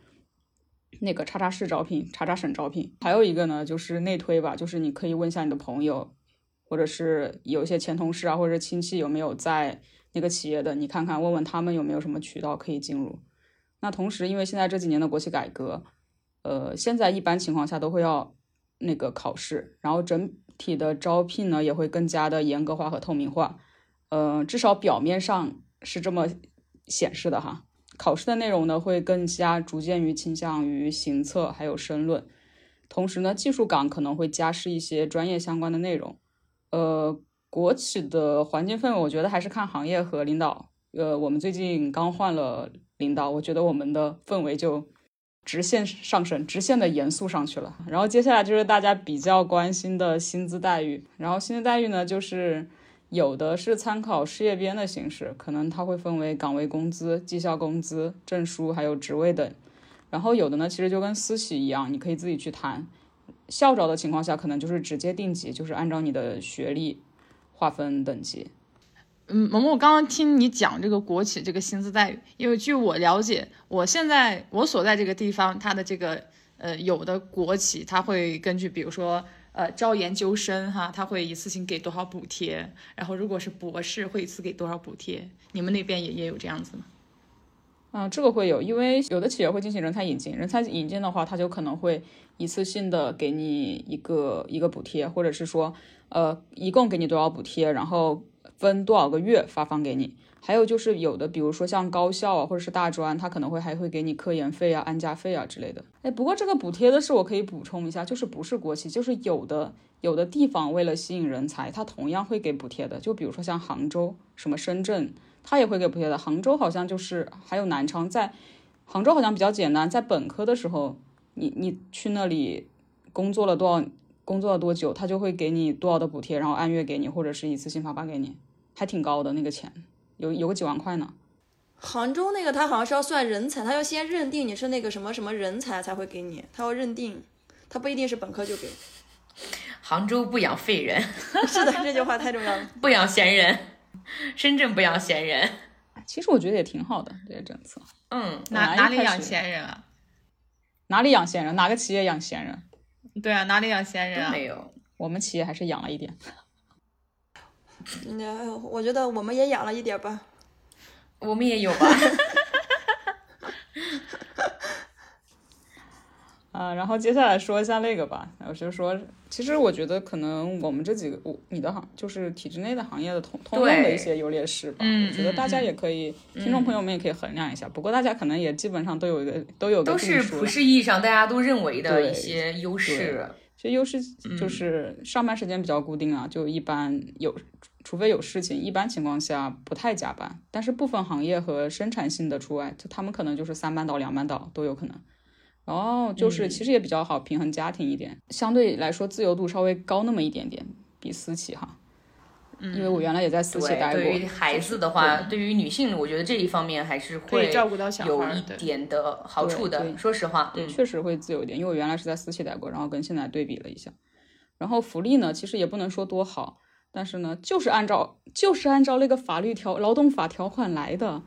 那个叉叉市招聘，叉叉省招聘，还有一个呢，就是内推吧，就是你可以问一下你的朋友，或者是有一些前同事啊，或者亲戚有没有在那个企业的，你看看问问他们有没有什么渠道可以进入。那同时，因为现在这几年的国企改革，呃，现在一般情况下都会要那个考试，然后整体的招聘呢也会更加的严格化和透明化，呃，至少表面上是这么显示的哈。考试的内容呢，会更加逐渐于倾向于行测还有申论，同时呢，技术岗可能会加试一些专业相关的内容。呃，国企的环境氛围，我觉得还是看行业和领导。呃，我们最近刚换了领导，我觉得我们的氛围就直线上升，直线的严肃上去了。然后接下来就是大家比较关心的薪资待遇，然后薪资待遇呢，就是。有的是参考事业编的形式，可能它会分为岗位工资、绩效工资、证书还有职位等。然后有的呢，其实就跟私企一样，你可以自己去谈。校招的情况下，可能就是直接定级，就是按照你的学历划分等级。嗯，萌萌，我刚刚听你讲这个国企这个薪资待遇，因为据我了解，我现在我所在这个地方，它的这个呃有的国企，它会根据比如说。呃，招研究生哈，他会一次性给多少补贴？然后如果是博士，会一次给多少补贴？你们那边也也有这样子吗？嗯，这个会有，因为有的企业会进行人才引进，人才引进的话，他就可能会一次性的给你一个一个补贴，或者是说，呃，一共给你多少补贴，然后分多少个月发放给你。还有就是有的，比如说像高校啊，或者是大专，他可能会还会给你科研费啊、安家费啊之类的。哎，不过这个补贴的是我可以补充一下，就是不是国企，就是有的有的地方为了吸引人才，它同样会给补贴的。就比如说像杭州、什么深圳，它也会给补贴的。杭州好像就是还有南昌，在杭州好像比较简单，在本科的时候，你你去那里工作了多少，工作了多久，他就会给你多少的补贴，然后按月给你，或者是一次性发发给你，还挺高的那个钱。有有个几万块呢，杭州那个他好像是要算人才，他要先认定你是那个什么什么人才才会给你，他要认定，他不一定是本科就给。杭州不养废人，[laughs] 是的，这句话太重要了，[laughs] 不养闲人，深圳不养闲人，其实我觉得也挺好的这些政策。嗯，哪哪里养闲人啊？哪里养闲人？哪个企业养闲人？对啊，哪里养闲人啊？没有，我们企业还是养了一点。那我觉得我们也养了一点吧，我们也有吧。啊，然后接下来说一下那个吧，我就说，其实我觉得可能我们这几个，我你的行就是体制内的行业的通通用的一些优劣势吧。嗯，我觉得大家也可以，听众朋友们也可以衡量一下。不过大家可能也基本上都有一个都有个都是普世意义上大家都认为的一些优势。其实优势就是上班时间比较固定啊，就一般有。除非有事情，一般情况下不太加班。但是部分行业和生产性的除外，就他们可能就是三班倒、两班倒都有可能。然后就是其实也比较好平衡家庭一点，相对来说自由度稍微高那么一点点，比私企哈。因为我原来也在私企，待过。对于孩子的话，对。于女性，我觉得这一方面还是会照顾到小孩有一点的好处的。对对说实话，对，嗯。确实会自由一点，因为我原来是在私企待过，然后跟现在对比了一下，然后福利呢，其实也不能说多好，但是呢，就是按照就是按照那个法律条劳动法条款来的，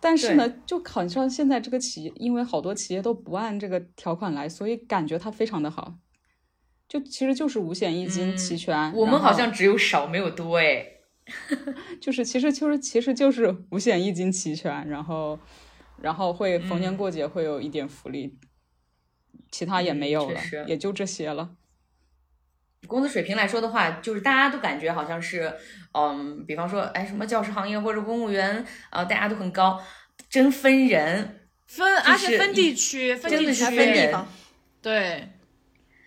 但是呢，就好像现在这个企业，因为好多企业都不按这个条款来，所以感觉它非常的好，就其实就是五险一金齐全，嗯我们好像只有少没有多哎。[laughs] 就是其实就是其实就是五险一金齐全，然后然后会逢年过节会有一点福利，其他也没有了，嗯也就这些了。工资水平来说的话，就是大家都感觉好像是，嗯，比方说，哎，什么教师行业或者公务员，啊、大家都很高，真分人。分，而且分地区，分地区，分分地人方，对，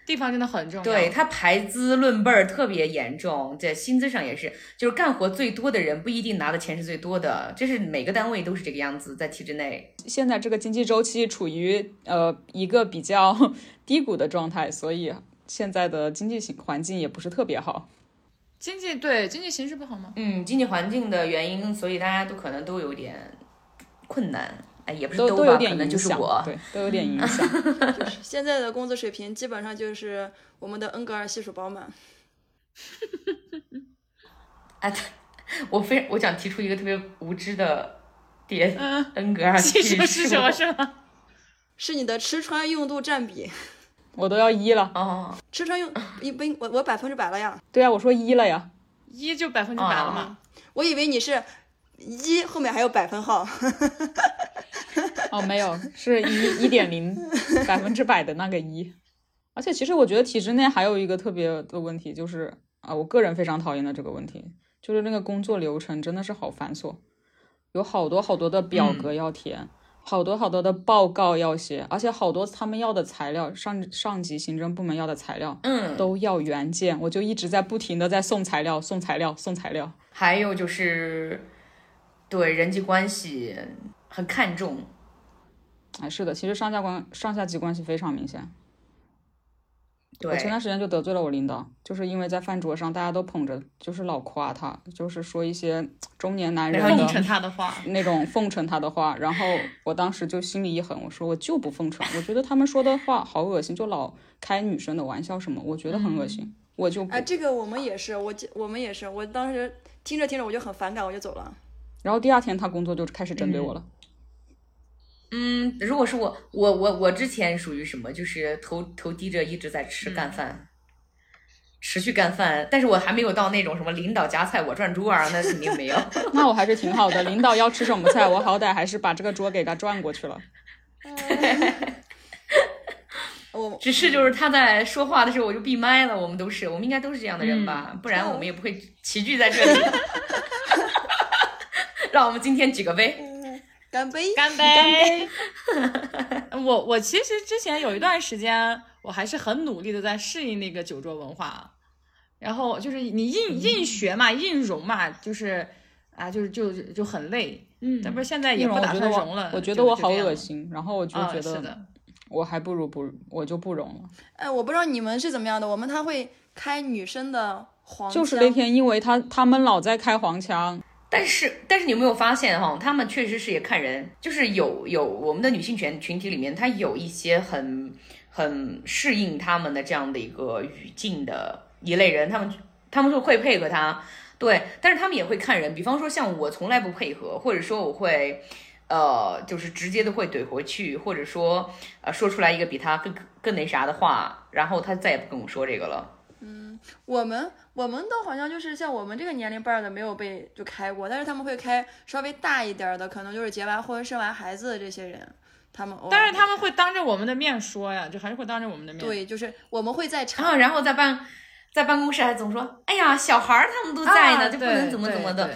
地方真的很重要。对他排资论辈儿特别严重，在薪资上也是，就是干活最多的人不一定拿的钱是最多的，这是每个单位都是这个样子，在体制内。现在这个经济周期处于呃一个比较 [laughs] 低谷的状态，所以现在的经济形环境也不是特别好。经济对经济形势不好吗？嗯，经济环境的原因，所以大家都可能都有点困难。哎，也不是都吧，可有点影能就是响，我。对，都有点影响。[laughs] 现在的工资水平基本上就是我们的恩格尔系数饱满。[laughs] 哎，我非我想提出一个特别无知的点，嗯，恩格尔 [laughs] 系数是什么？是吗？是你的吃穿用度占比，我都要一了，哦，吃穿用一不我我百分之百了呀，对啊，我说一了呀。一就百分之百了嘛。我以为你是一后面还有百分号，[laughs] 哦，没有，是一一点零百分之百的那个一。而且其实我觉得体制内还有一个特别的问题，就是啊，我个人非常讨厌的这个问题，就是那个工作流程真的是好繁琐，有好多好多的表格要填，好多好多的报告要写，而且好多他们要的材料，上上级行政部门要的材料嗯，都要原件，我就一直在不停的在送材料、送材料、送材料。还有就是对人际关系很看重。哎，是的，其实上下关上下级关系非常明显。我前，段时间就得罪了我领导，就是因为在饭桌上大家都捧着，就是老夸他，就是说一些中年男人然后奉承他的话，那种奉承他的话，然后我当时就心里一狠，我说我就不奉承，我觉得他们说的话好恶心，就老开女生的玩笑什么，我觉得很恶心，我就不哎，。这个我们也是，我记我们也是，我当时听着听着我就很反感，我就走了。然后第二天他工作就开始针对我了，嗯，如果是我，我我我之前属于什么，就是头头低着一直在吃嗯干饭。持续干饭，但是我还没有到那种什么领导夹菜我转桌啊，那肯定没有。[laughs] [laughs] 那我还是挺好的。领导要吃什么菜，我好歹还是把这个桌给他转过去了。[laughs] 我只是就是他在说话的时候我就闭麦了，我们都是，我们应该都是这样的人吧，嗯不然我们也不会齐聚在这里。让我们今天举个杯，干杯！干杯！我我其实之前有一段时间，我还是很努力的在适应那个酒桌文化，然后就是你硬硬学嘛，硬融嘛，就是啊，就是就就很累。嗯。但不是现在也不打算融了，我觉得我好恶心，然后我就啊觉得是的，我还不如不，我就不融了。哎，我不知道你们是怎么样的，我们他会开女生的黄腔，就是那天，因为他他们老在开黄腔，但是但是你有没有发现哈，他们确实是也看人，就是有有我们的女性群群体里面，她有一些很很适应他们的这样的一个语境的一类人，他们他们就会配合他，对，但是他们也会看人，比方说像我从来不配合，或者说我会。呃，就是直接的会怼回去，或者说，呃，说出来一个比他更更那啥的话，然后他再也不跟我说这个了。嗯我们我们都好像就是像我们这个年龄辈儿的没有被就开过，但是他们会开稍微大一点儿的，可能就是结完婚生完孩子的这些人，他们但是他们会当着我们的面说呀，就还是会当着我们的面。对，就是我们会在然场后，然后在办在办公室还总说，哎呀，小孩儿他们都在呢，啊就不能怎么怎么的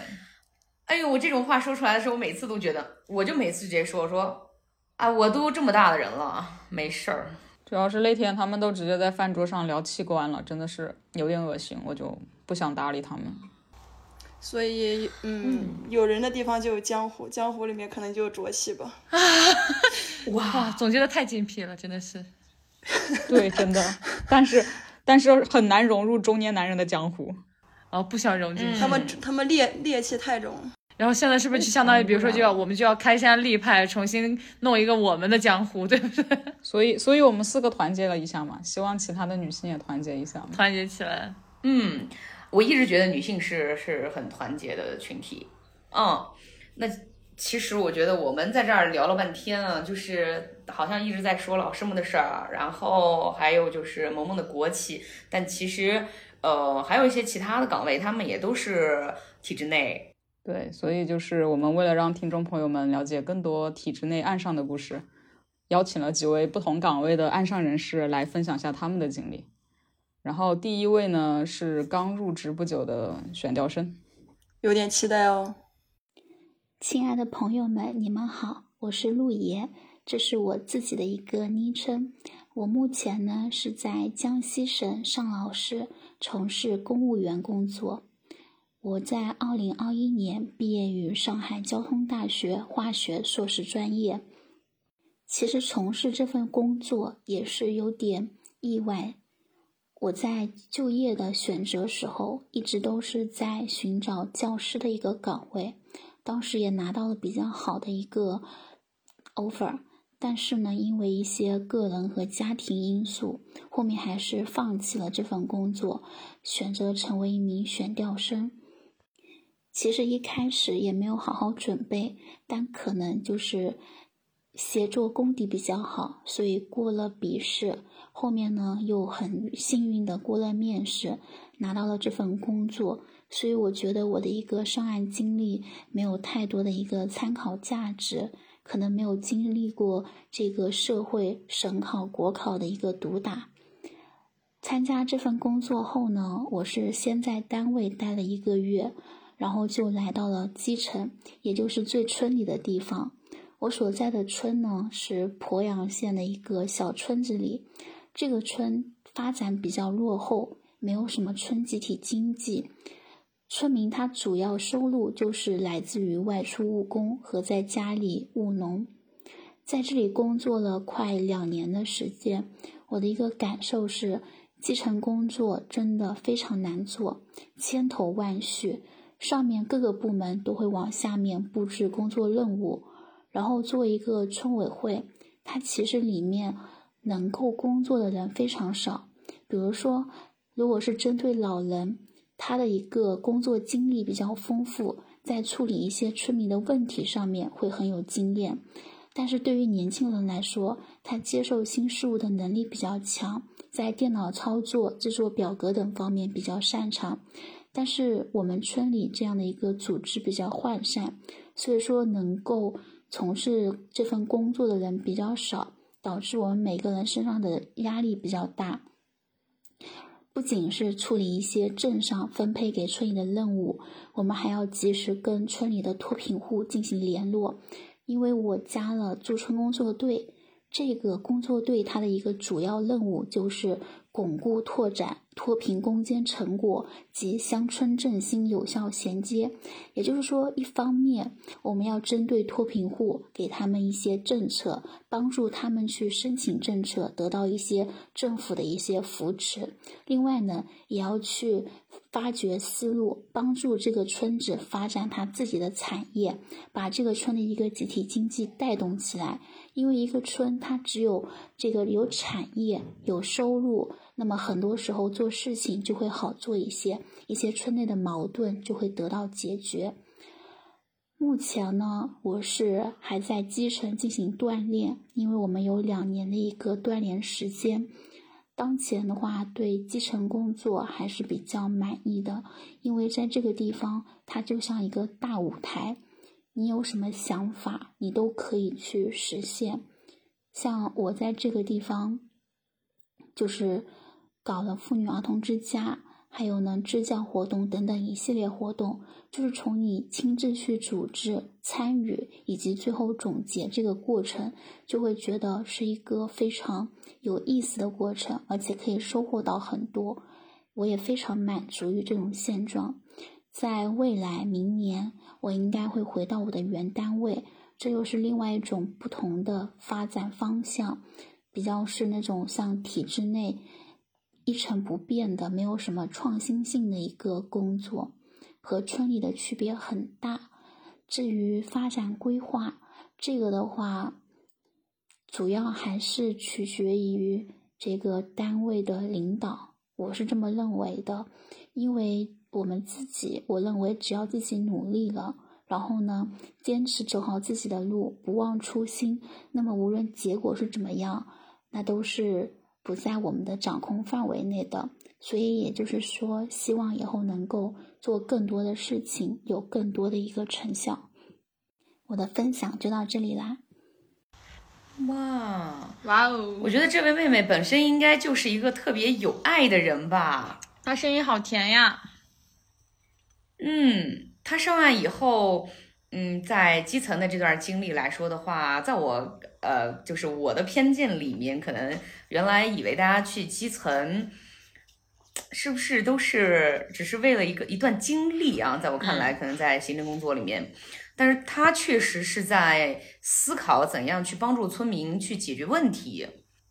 哎呦，我这种话说出来的时候，我每次都觉得，我就每次直接说，我说，啊，我都这么大的人了，没事儿。主要是那天他们都直接在饭桌上聊器官了，真的是有点恶心，我就不想搭理他们。所以嗯，有人的地方就有江湖，江湖里面可能就有浊气吧。[laughs] [laughs] 哇，总结的太精辟了，真的是。对，真的，但是但是很难融入中年男人的江湖。啊不想融进去。他们他们戾戾气太重。然后现在是不是就相当于，比如说就要我们就要开山立派，重新弄一个我们的江湖，对不对？[laughs] 所以，所以我们四个团结了一下嘛，希望其他的女性也团结一下嘛，团结起来。嗯，我一直觉得女性是是很团结的群体。嗯，那其实我觉得我们在这儿聊了半天啊，就是好像一直在说老师们的事儿，然后还有就是萌萌的国企，但其实呃还有一些其他的岗位，他们也都是体制内。对，所以就是我们为了让听众朋友们了解更多体制内岸上的故事，邀请了几位不同岗位的岸上人士来分享一下他们的经历。然后第一位呢是刚入职不久的选调生，有点期待哦。亲爱的朋友们，你们好，我是陆爷，这是我自己的一个昵称。我目前呢是在江西省上饶市从事公务员工作。我在二零二一年毕业于上海交通大学化学硕士专业。其实从事这份工作也是有点意外。我在就业的选择时候，一直都是在寻找教师的一个岗位，当时也拿到了比较好的一个 offer，但是呢，因为一些个人和家庭因素，后面还是放弃了这份工作，选择成为一名选调生。其实一开始也没有好好准备，但可能就是协作功底比较好，所以过了笔试。后面呢又很幸运的过了面试，拿到了这份工作。所以我觉得我的一个上岸经历没有太多的一个参考价值，可能没有经历过这个社会省考、国考的一个毒打。参加这份工作后呢，我是先在单位待了一个月。然后就来到了基层，也就是最村里的地方。我所在的村呢，是鄱阳县的一个小村子里。这个村发展比较落后，没有什么村集体经济。村民他主要收入就是来自于外出务工和在家里务农。在这里工作了快两年的时间，我的一个感受是，基层工作真的非常难做，千头万绪。上面各个部门都会往下面布置工作任务，然后做一个村委会，它其实里面能够工作的人非常少。比如说，如果是针对老人，他的一个工作经历比较丰富，在处理一些村民的问题上面会很有经验。但是对于年轻人来说，他接受新事物的能力比较强，在电脑操作、制作表格等方面比较擅长。但是我们村里这样的一个组织比较涣散，所以说能够从事这份工作的人比较少，导致我们每个人身上的压力比较大。不仅是处理一些镇上分配给村里的任务，我们还要及时跟村里的脱贫户进行联络。因为我加了驻村工作队，这个工作队它的一个主要任务就是巩固拓展。脱贫攻坚成果及乡村振兴有效衔接，也就是说，一方面我们要针对脱贫户给他们一些政策，帮助他们去申请政策，得到一些政府的一些扶持；另外呢，也要去发掘思路，帮助这个村子发展他自己的产业，把这个村的一个集体经济带动起来。因为一个村，它只有这个有产业、有收入。那么很多时候做事情就会好做一些，一些村内的矛盾就会得到解决。目前呢，我是还在基层进行锻炼，因为我们有两年的一个锻炼时间。当前的话，对基层工作还是比较满意的，因为在这个地方，它就像一个大舞台，你有什么想法，你都可以去实现。像我在这个地方，就是。搞了妇女儿童之家，还有呢支教活动等等一系列活动，就是从你亲自去组织、参与以及最后总结这个过程，就会觉得是一个非常有意思的过程，而且可以收获到很多。我也非常满足于这种现状。在未来明年，我应该会回到我的原单位，这又是另外一种不同的发展方向，比较是那种像体制内。一成不变的、没有什么创新性的一个工作，和村里的区别很大。至于发展规划，这个的话，主要还是取决于这个单位的领导，我是这么认为的。因为我们自己，我认为只要自己努力了，然后呢，坚持走好自己的路，不忘初心，那么无论结果是怎么样，那都是不在我们的掌控范围内的。所以也就是说，希望以后能够做更多的事情，有更多的一个成效。我的分享就到这里啦。哇，哇哦，我觉得这位妹妹本身应该就是一个特别有爱的人吧。她声音好甜呀。嗯，她上岸以后，嗯，在基层的这段经历来说的话，在我呃，就是我的偏见里面，可能原来以为大家去基层，是不是都是只是为了一个一段经历啊？在我看来，可能在行政工作里面。但是他确实是在思考怎样去帮助村民去解决问题。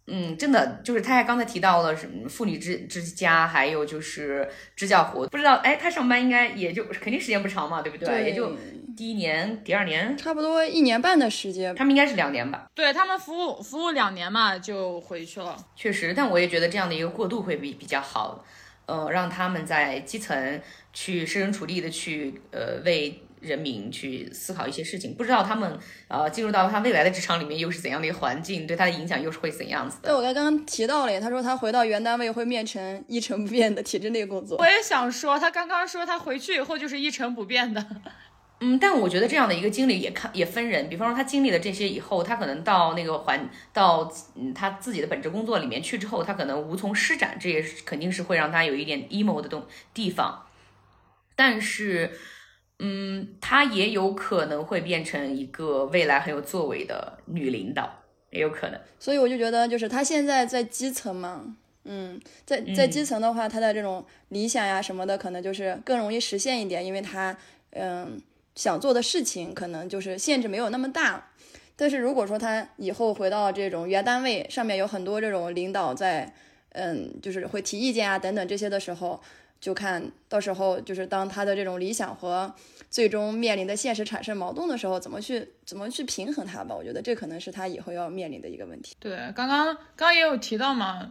嗯，真的就是他还刚才提到了什么妇女之之家，还有就是支教活，不知道哎，他上班应该也就肯定时间不长嘛，对不对？对也就第一年、第二年，差不多一年半的时间。他们应该是两年吧。对他们服务服务两年嘛，就回去了。确实，但我也觉得这样的一个过渡会比比较好，呃，让他们在基层去设身处地的去呃为人民去思考一些事情，不知道他们呃进入到他未来的职场里面又是怎样的一个环境，对他的影响又是会怎样子的。对我刚刚提到了，他说他回到原单位会变成一成不变的体制内工作我。也想说，他刚刚说他回去以后就是一成不变的。[laughs] 嗯，但我觉得这样的一个经历也看也分人，比方说他经历了这些以后，他可能到那个环到嗯他自己的本职工作里面去之后，他可能无从施展，这也是肯定是会让他有一点 emo 的东地方。但是，嗯，她也有可能会变成一个未来很有作为的女领导，也有可能。所以我就觉得，就是她现在在基层嘛，嗯，在在基层的话，她的这种理想呀什么的，可能就是更容易实现一点，因为她嗯想做的事情可能就是限制没有那么大。但是如果说她以后回到这种原单位，上面有很多这种领导在，嗯，就是会提意见啊等等这些的时候，就看到时候就是当他的这种理想和最终面临的现实产生矛盾的时候，怎么去怎么去平衡它吧？我觉得这可能是他以后要面临的一个问题。对，刚刚刚刚也有提到嘛，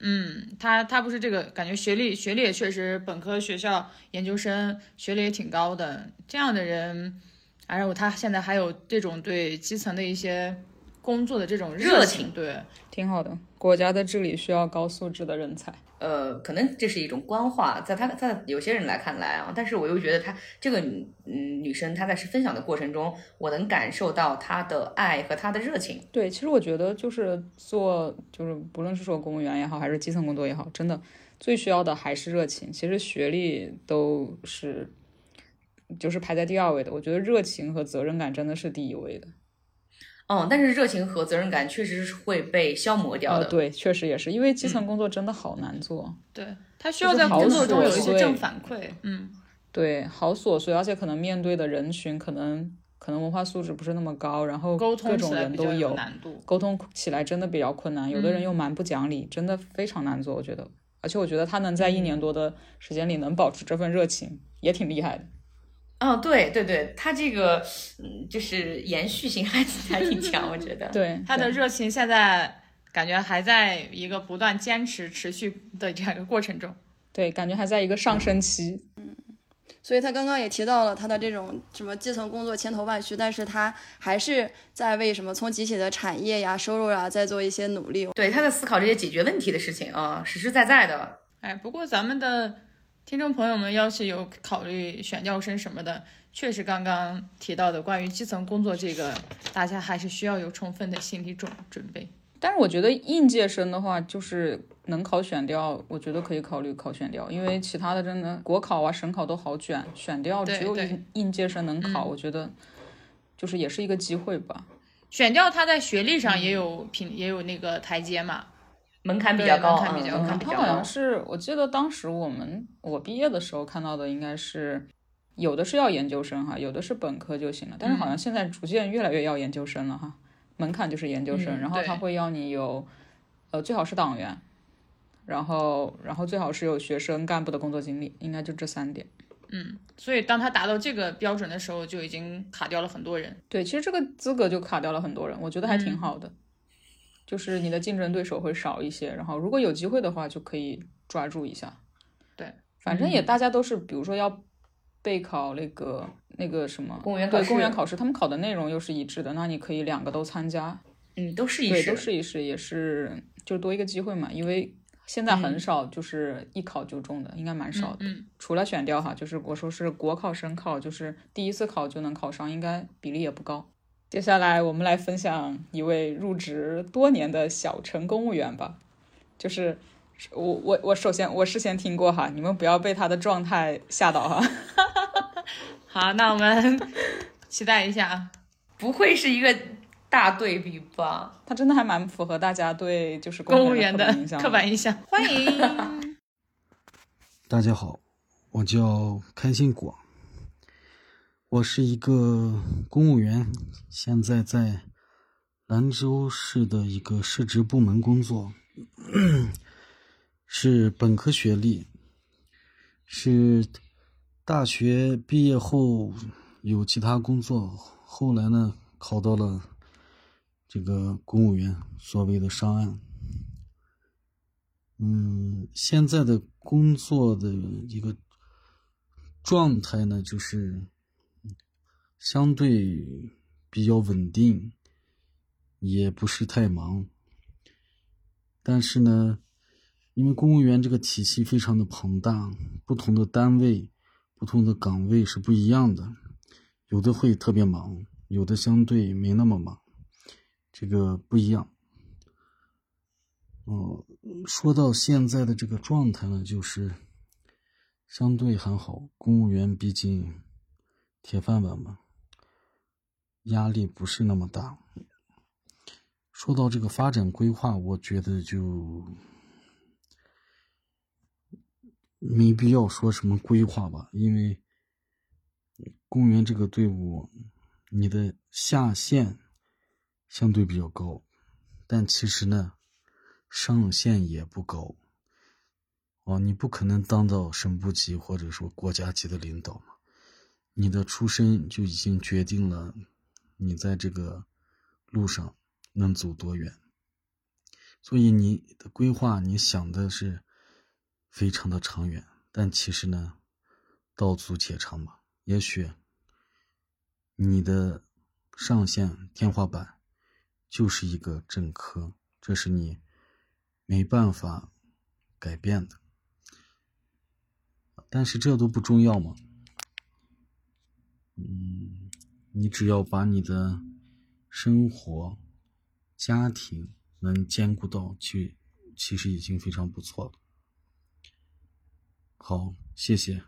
嗯，他他不是这个，感觉学历学历也确实，本科学校、研究生学历也挺高的，这样的人，然后他现在还有这种对基层的一些工作的这种热情，情对，挺好的。国家的治理需要高素质的人才。呃，可能这是一种官话，在他在有些人来看来啊，但是我又觉得他这个嗯女生，她在分享的过程中，我能感受到她的爱和她的热情。对，其实我觉得就是做，就是不论是说公务员也好，还是基层工作也好，真的最需要的还是热情。其实学历都是就是排在第二位的，我觉得热情和责任感真的是第一位的。嗯，但是热情和责任感确实是会被消磨掉的。呃，对，确实也是，因为基层工作真的好难做。对他需要在工作中有一些正反馈，嗯，对，好琐碎，而且可能面对的人群可能可能文化素质不是那么高，然后沟通各种人都有，难度。沟通起来真的比较困难，有的人嗯又蛮不讲理，真的非常难做，我觉得。而且我觉得他能在一嗯年多的时间里能保持这份热情，也挺厉害的。哦，对对对，他这个嗯，就是延续性还挺还挺强，我觉得。对，他的热情现在感觉还在一个不断坚持、持续的这样一个过程中。对，感觉还在一个上升期。嗯所以他刚刚也提到了他的这种什么基层工作千头万绪，但是他还是在为什么从集体的产业呀、收入呀在做一些努力。对，他在思考这些解决问题的事情啊，实实在在的。哎，不过咱们的听众朋友们要是有考虑选调生什么的，确实刚刚提到的关于基层工作这个，大家还是需要有充分的心理准准备。但是我觉得应届生的话，就是能考选调，我觉得可以考虑考选调，因为其他的真的国考啊、省考都好卷，选调只有对应应届生能考，嗯我觉得就是也是一个机会吧。选调它在学历上也有评，也有那个台阶嘛。门槛比较高，门槛比较他好像。是，我记得当时我们我毕业的时候看到的，应该是有的是要研究生哈，有的是本科就行了。但是好像现在逐渐越来越要研究生了哈，门槛就是研究生，嗯然后他会要你有，呃，最好是党员，然后然后最好是有学生干部的工作经历，应该就这三点。嗯，所以当他达到这个标准的时候，就已经卡掉了很多人。对，其实这个资格就卡掉了很多人，我觉得还挺好的，就是你的竞争对手会少一些，然后如果有机会的话，就可以抓住一下。对，反正也大家都是，比如说要备考那个那个什么公务员考试公务员考试，他们考的内容又是一致的，那你可以两个都参加，嗯，都试一对，试，都试一试，也是就多一个机会嘛，因为。现在很嗯少，就是一考就中的，应该蛮少的。嗯，除了选调哈，就是我说是国考、省考，就是第一次考就能考上，应该比例也不高。接下来我们来分享一位入职多年的小城公务员吧，就是我我我首先我事先听过哈，你们不要被他的状态吓到哈。[laughs] 好，那我们期待一下啊。不会是一个大对比吧？他真的还蛮符合大家对就是公务员的员的刻板印象刻板印象，欢迎。大家好，我叫开心果，我是一个公务员，现在在兰州市的一个市直部门工作，[clears throat] 是本科学历，是大学毕业后有其他工作，后来呢考到了这个公务员，所谓的上岸。嗯，现在的工作的一个状态呢，就是相对比较稳定，也不是太忙。但是呢，因为公务员这个体系非常的庞大，不同的单位、不同的岗位是不一样的，有的会特别忙，有的相对没那么忙，这个不一样。哦，说到现在的这个状态呢，就是相对还好。公务员毕竟铁饭碗嘛，压力不是那么大。说到这个发展规划，我觉得就没必要说什么规划吧，因为公务员这个队伍，你的下限相对比较高，但其实呢。上限也不高，哦，你不可能当到省部级或者说国家级的领导嘛，你的出身就已经决定了你在这个路上能走多远，所以你的规划你想的是非常的长远，但其实呢，道阻且长吧，也许你的上限天花板就是一个正科，这是你。没办法改变的，但是这都不重要嘛。嗯，你只要把你的生活、家庭能兼顾到，去其实已经非常不错了。好，谢谢。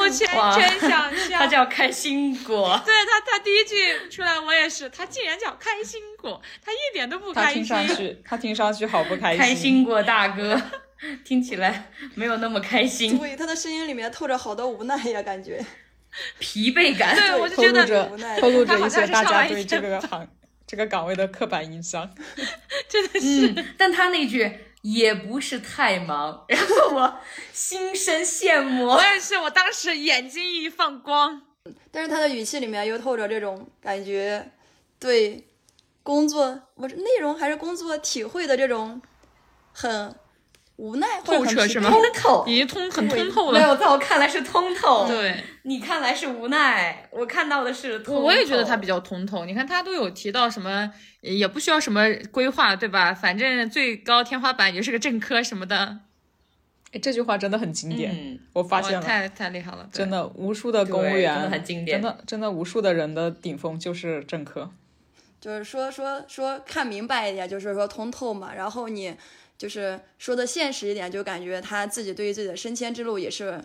我全哇全想笑。[laughs] 他叫开心果，对他，他第一句出来，我也是，他竟然叫开心果，他一点都不开心。他听上去他听上去好不开心。开心果大哥，[laughs] 听起来没有那么开心，对，他的声音里面透着好多无奈呀，感觉。疲惫感。对，我就觉得露着无奈透露着一些大家对这个行 [laughs] 这个岗位的刻板印象。[laughs] 真的是。嗯，但他那句也不是太忙，然后我心生羡慕我。也是，我当时眼睛一放光，但是他的语气里面又透着这种感觉，对工作我是内容还是工作体会的这种很无奈或者是吗通透，[laughs] 已经通很通透了。没有，在我看来是通透。，对，你看来是无奈，我看到的是通透。我我也觉得他比较通透。你看他都有提到什么，也不需要什么规划，对吧？反正最高天花板也是个正科什么的。哎，这句话真的很经典，嗯我发现了，太太厉害了，真。的无数的公务员真的很经典真的真的无数的人的顶峰就是政科。就是说说说看明白一点，就是说通透嘛。然后你就是说的现实一点，就感觉他自己对于自己的升迁之路也是，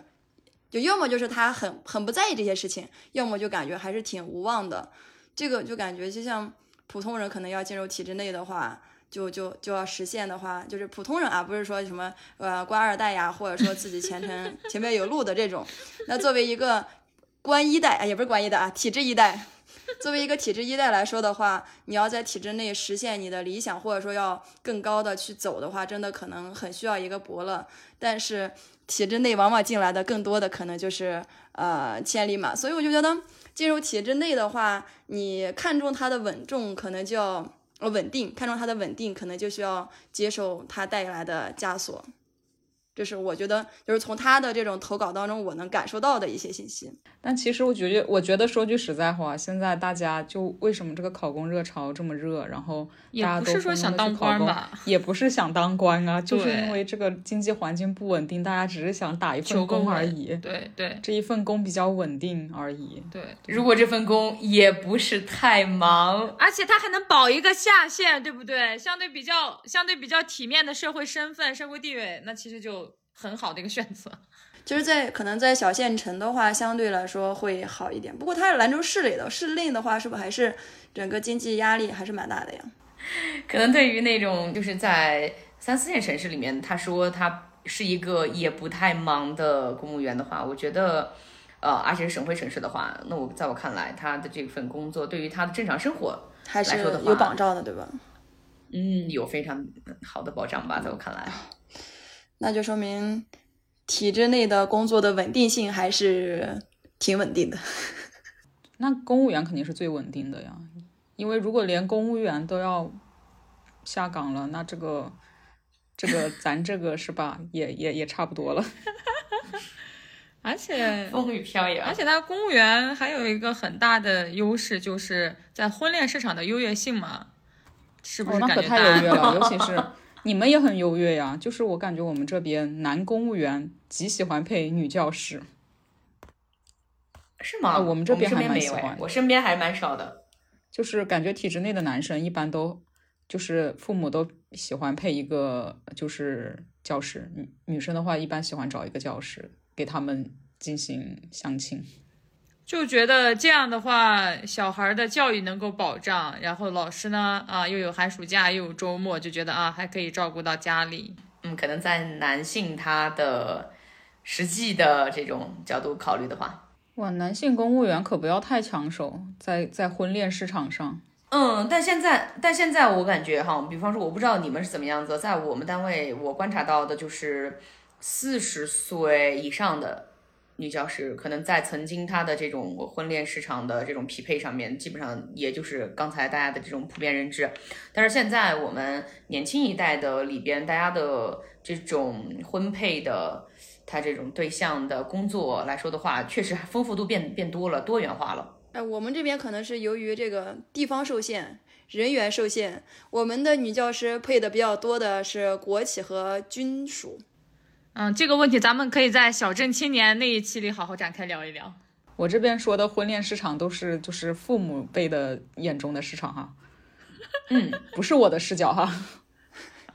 就要么就是他很很不在意这些事情，要么就感觉还是挺无望的。这个就感觉就像普通人可能要进入体制内的话。就就就要实现的话，就是普通人啊，不是说什么呃官二代呀，或者说自己前程前面有路的这种。那作为一个官一代，啊，也不是官一代啊，体制一代。作为一个体制一代来说的话，你要在体制内实现你的理想，或者说要更高的去走的话，真的可能很需要一个伯乐。但是体制内往往进来的更多的可能就是呃千里马，所以我就觉得进入体制内的话，你看重它的稳重，可能就要稳定，看重它的稳定，可能就需要接受它带来的枷锁。这是我觉得，就是从他的这种投稿当中，我能感受到的一些信息。但其实我觉得，我觉得说句实在话，现在大家就为什么这个考公热潮这么热，然后也不是说想当官吧，也不是想当官啊，[laughs] 就是因为这个经济环境不稳定，大家只是想打一份工而已。对对，这一份工比较稳定而已。对，如果这份工也不是太忙，而且他还能保一个下线，对不对？相对比较相对比较体面的社会身份、社会地位，那其实就。很好的一个选择，[laughs] 就是在可能在小县城的话，相对来说会好一点。不过它是兰州市里的，市内的话，是不是还是整个经济压力还是蛮大的呀？可能对于那种就是在三四线城市里面，他说他是一个也不太忙的公务员的话，我觉得，呃，而且是省会城市的话，那我在我看来，他的这份工作对于他的正常生活还是有保障的，对吧？嗯，有非常好的保障吧，在我看来。那就说明体制内的工作的稳定性还是挺稳定的。[laughs] 那公务员肯定是最稳定的呀，因为如果连公务员都要下岗了，那这个这个咱这个是吧，也也也差不多了。[laughs] 而且 [laughs] 风雨飘摇，而且他公务员还有一个很大的优势，就是在婚恋市场的优越性嘛，是不是？那可太优越了，尤其是。你们也很优越呀，就是我感觉我们这边男公务员极喜欢配女教师，是吗？我们这边还蛮喜欢，我身边还蛮少的。就是感觉体制内的男生一般都就是父母都喜欢配一个就是教师，女女生的话一般喜欢找一个教师给他们进行相亲。就觉得这样的话，小孩的教育能够保障，然后老师呢，啊，又有寒暑假，又有周末，就觉得啊，还可以照顾到家里。嗯，可能在男性他的实际的这种角度考虑的话，哇，男性公务员可不要太抢手，在在婚恋市场上。嗯，但现在，但现在我感觉哈，比方说，我不知道你们是怎么样子，在我们单位，我观察到的就是四十岁以上的。女教师可能在曾经她的这种婚恋市场的这种匹配上面，基本上也就是刚才大家的这种普遍认知。但是现在我们年轻一代的里边，大家的这种婚配的他这种对象的工作来说的话，确实丰富度变变多了，多元化了。哎，我们这边可能是由于这个地方受限，人员受限，我们的女教师配的比较多的是国企和军属。嗯，这个问题咱们可以在小镇青年那一期里好好展开聊一聊。我这边说的婚恋市场都是就是父母辈的眼中的市场哈，嗯，不是我的视角哈。[laughs]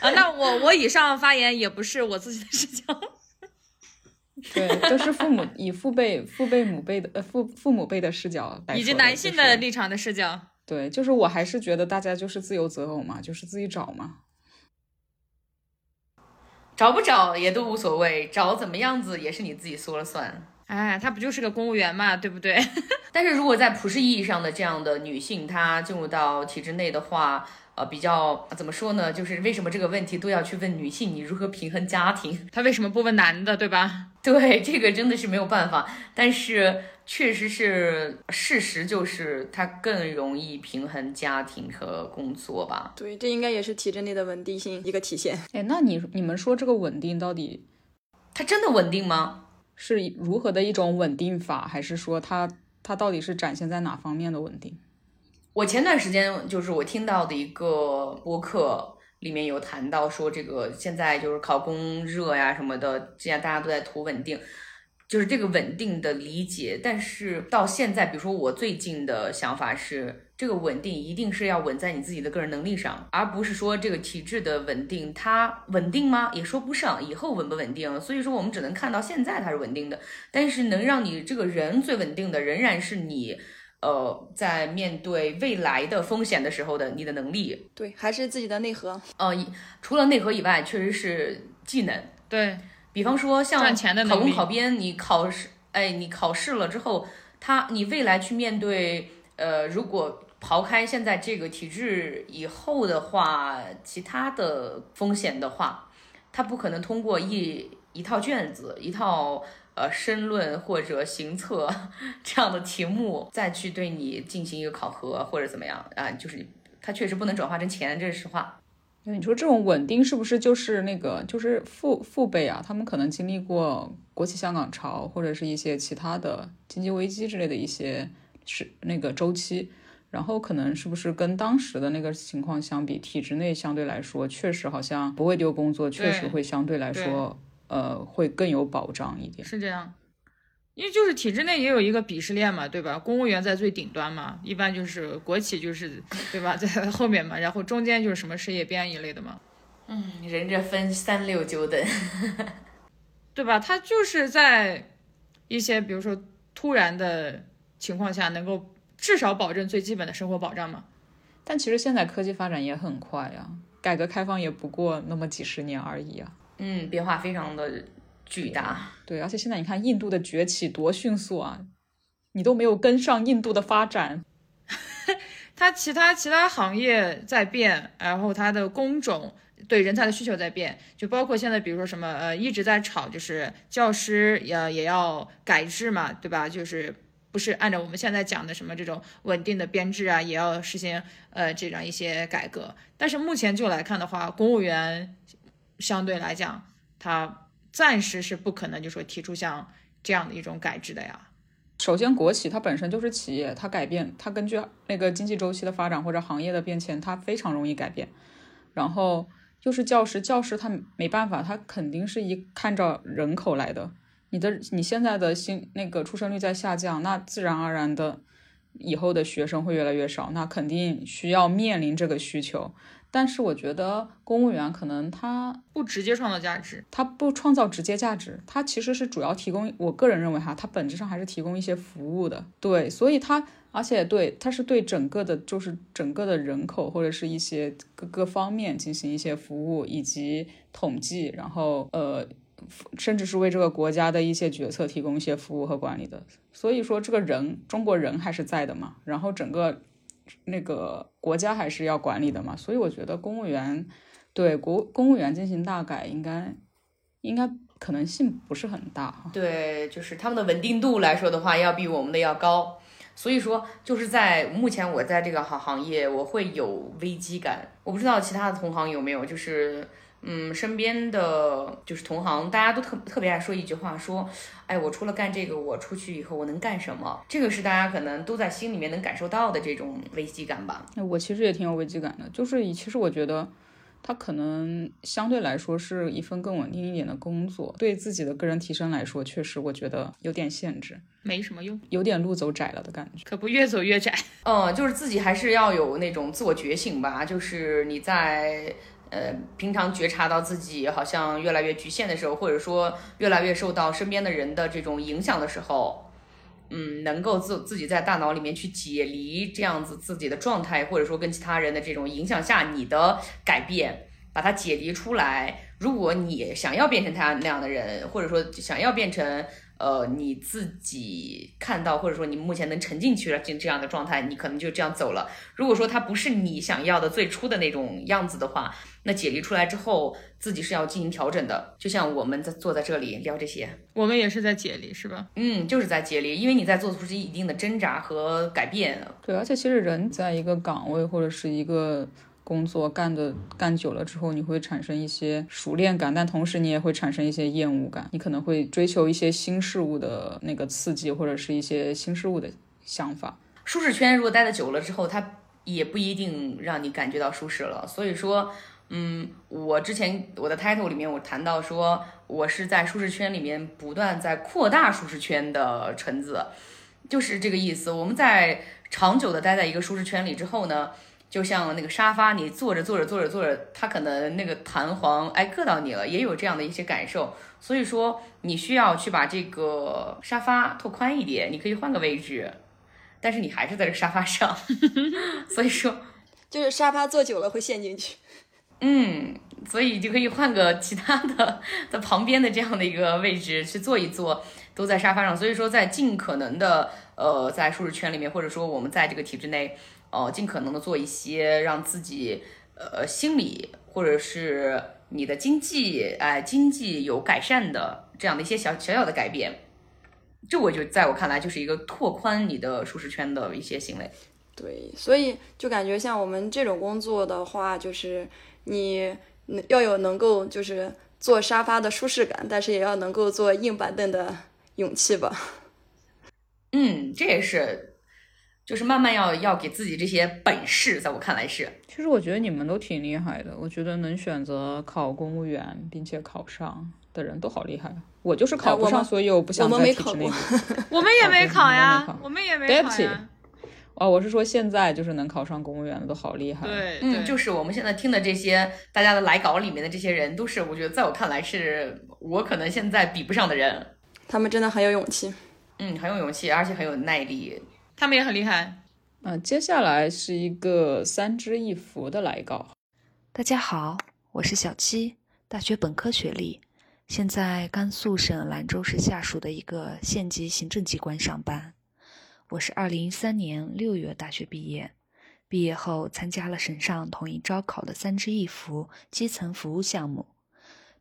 啊，那我我以上发言也不是我自己的视角，[laughs] 对，都是父母以父辈、父辈、母辈的呃父父母辈的视角，以及男性的立场的视角。对，就是我还是觉得大家就是自由择偶嘛，就是自己找嘛。找不找也都无所谓，找怎么样子也是你自己说了算。哎，他不就是个公务员嘛，对不对？[laughs] 但是如果在普世意义上的这样的女性，她进入到体制内的话。呃，比较怎么说呢？就是为什么这个问题都要去问女性？你如何平衡家庭？[laughs] 她为什么不问男的，对吧？[laughs] 对，这个真的是没有办法。但是确实是事实，就是他更容易平衡家庭和工作吧？对，这应该也是体制内的稳定性一个体现。哎，那你你们说这个稳定到底，它真的稳定吗？是如何的一种稳定法？还是说它它到底是展现在哪方面的稳定？我前段时间就是我听到的一个播客，里面有谈到说，这个现在就是考公热呀什么的，现在大家都在图稳定，就是这个稳定的理解。但是到现在，比如说我最近的想法是，这个稳定一定是要稳在你自己的个人能力上，而不是说这个体制的稳定，它稳定吗？也说不上，以后稳不稳定？所以说我们只能看到现在它是稳定的，但是能让你这个人最稳定的，仍然是你。呃，在面对未来的风险的时候的你的能力，对，还是自己的内核。呃，除了内核以外，确实是技能。对比方说，像考公考编，你考试，哎，你考试了之后，他你未来去面对，呃，如果刨开现在这个体制以后的话，其他的风险的话，他不可能通过一一套卷子、一套呃申论或者行测这样的题目再去对你进行一个考核或者怎么样啊，就是他确实不能转化成钱，这是实话。你说这种稳定是不是就是那个就是父父辈啊？他们可能经历过国企香港潮或者是一些其他的经济危机之类的一些是那个周期，然后可能是不是跟当时的那个情况相比，体制内相对来说确实好像不会丢工作，确实会相对来说呃会更有保障一点。是这样。因为就是体制内也有一个鄙视链嘛，对吧？公务员在最顶端嘛，一般就是国企就是对吧，在 [laughs] 后面嘛，然后中间就是什么事业编一类的嘛。嗯，人这分三六九等，对吧？他就是在一些比如说突然的情况下，能够至少保证最基本的生活保障嘛。但其实现在科技发展也很快呀，改革开放也不过那么几十年而已啊。嗯，变化非常的。巨大，对，而且现在你看印度的崛起多迅速啊，你都没有跟上印度的发展。[laughs] 它其他其他行业在变，然后它的工种对人才的需求在变，就包括现在比如说什么呃一直在炒，就是教师也也要改制嘛，对吧？就是不是按照我们现在讲的什么这种稳定的编制啊，也要实行呃这样一些改革。但是目前就来看的话，公务员相对来讲，它。暂时是不可能，就说提出像这样的一种改制的呀。首先，国企它本身就是企业，它改变，它根据那个经济周期的发展或者行业的变迁，它非常容易改变。然后又是教师，教师他没办法，他肯定是一看着人口来的。你的你现在的新那个出生率在下降，那自然而然的以后的学生会越来越少，那肯定需要面临这个需求。但是我觉得公务员可能他不直接创造价值，他不创造直接价值，他其实是主要提供。我个人认为哈，他本质上还是提供一些服务的。对，所以他而且对，他是对整个的，就是整个的人口或者是一些各个方面进行一些服务以及统计，然后呃，甚至是为这个国家的一些决策提供一些服务和管理的。所以说，这个人中国人还是在的嘛，然后整个。那个国家还是要管理的嘛，所以我觉得公务员对国公务员进行大改，应该应该可能性不是很大。对，就是他们的稳定度来说的话，要比我们的要高。所以说，就是在目前我在这个行行业，我会有危机感。我不知道其他的同行有没有，就是。嗯，身边的就是同行，大家都特特别爱说一句话，说，哎，我除了干这个，我出去以后我能干什么？这个是大家可能都在心里面能感受到的这种危机感吧。那我其实也挺有危机感的，就是其实我觉得，它可能相对来说是一份更稳定一点的工作，对自己的个人提升来说，确实我觉得有点限制，没什么用，有点路走窄了的感觉。可不，越走越窄。[laughs] 嗯，就是自己还是要有那种自我觉醒吧，就是你在。呃，平常觉察到自己好像越来越局限的时候，或者说越来越受到身边的人的这种影响的时候，嗯，能够自自己在大脑里面去解离这样子自己的状态，或者说跟其他人的这种影响下你的改变，把它解离出来。如果你想要变成他那样的人，或者说想要变成。呃，你自己看到，或者说你目前能沉进去了这这样的状态，你可能就这样走了。如果说它不是你想要的最初的那种样子的话，那解离出来之后，自己是要进行调整的。就像我们在坐在这里聊这些，我们也是在解离，是吧？嗯，就是在解离，因为你在做出一定的挣扎和改变。对，而且其实人在一个岗位或者是一个。工作干的干久了之后，你会产生一些熟练感，但同时你也会产生一些厌恶感。你可能会追求一些新事物的那个刺激，或者是一些新事物的想法。舒适圈如果待的久了之后，它也不一定让你感觉到舒适了。所以说，嗯，我之前我的 title 里面我谈到说，我是在舒适圈里面不断在扩大舒适圈的橙子，就是这个意思。我们在长久的待在一个舒适圈里之后呢？就像那个沙发，你坐着坐着坐着坐着，它可能那个弹簧哎硌到你了，也有这样的一些感受。所以说你需要去把这个沙发拓宽一点，你可以换个位置，但是你还是在这沙发上。[laughs] 所以说，[laughs] 就是沙发坐久了会陷进去。嗯，所以就可以换个其他的在旁边的这样的一个位置去坐一坐。都在沙发上，所以说在尽可能的呃在舒适圈里面，或者说我们在这个体制内，呃尽可能的做一些让自己呃心理或者是你的经济哎、经济有改善的这样的一些小小小的改变。这我就在我看来就是一个拓宽你的舒适圈的一些行为。对，所以就感觉像我们这种工作的话，就是你要有能够就是坐沙发的舒适感，但是也要能够坐硬板凳的勇气吧。[laughs] 嗯，这也是，就是慢慢要要给自己这些本事，在我看来是。其实我觉得你们都挺厉害的，我觉得能选择考公务员并且考上的人都好厉害啊。我就是考不上，所以我不想我们在体制内没考过。[laughs] 我们也没考我们呀没考，我们也没对不起考呀。哦，我是说现在就是能考上公务员的都好厉害。，对，嗯，对就是我们现在听的这些大家的来稿里面的这些人，都是我觉得在我看来是我可能现在比不上的人。他们真的很有勇气。嗯，很有勇气，而且很有耐力。他们也很厉害。嗯、接下来是一个三支一扶的来稿。大家好，我是小七，大学本科学历，现在甘肃省兰州市下属的一个县级行政机关上班。我是二零一三年六月大学毕业，毕业后参加了省上统一招考的三支一扶基层服务项目。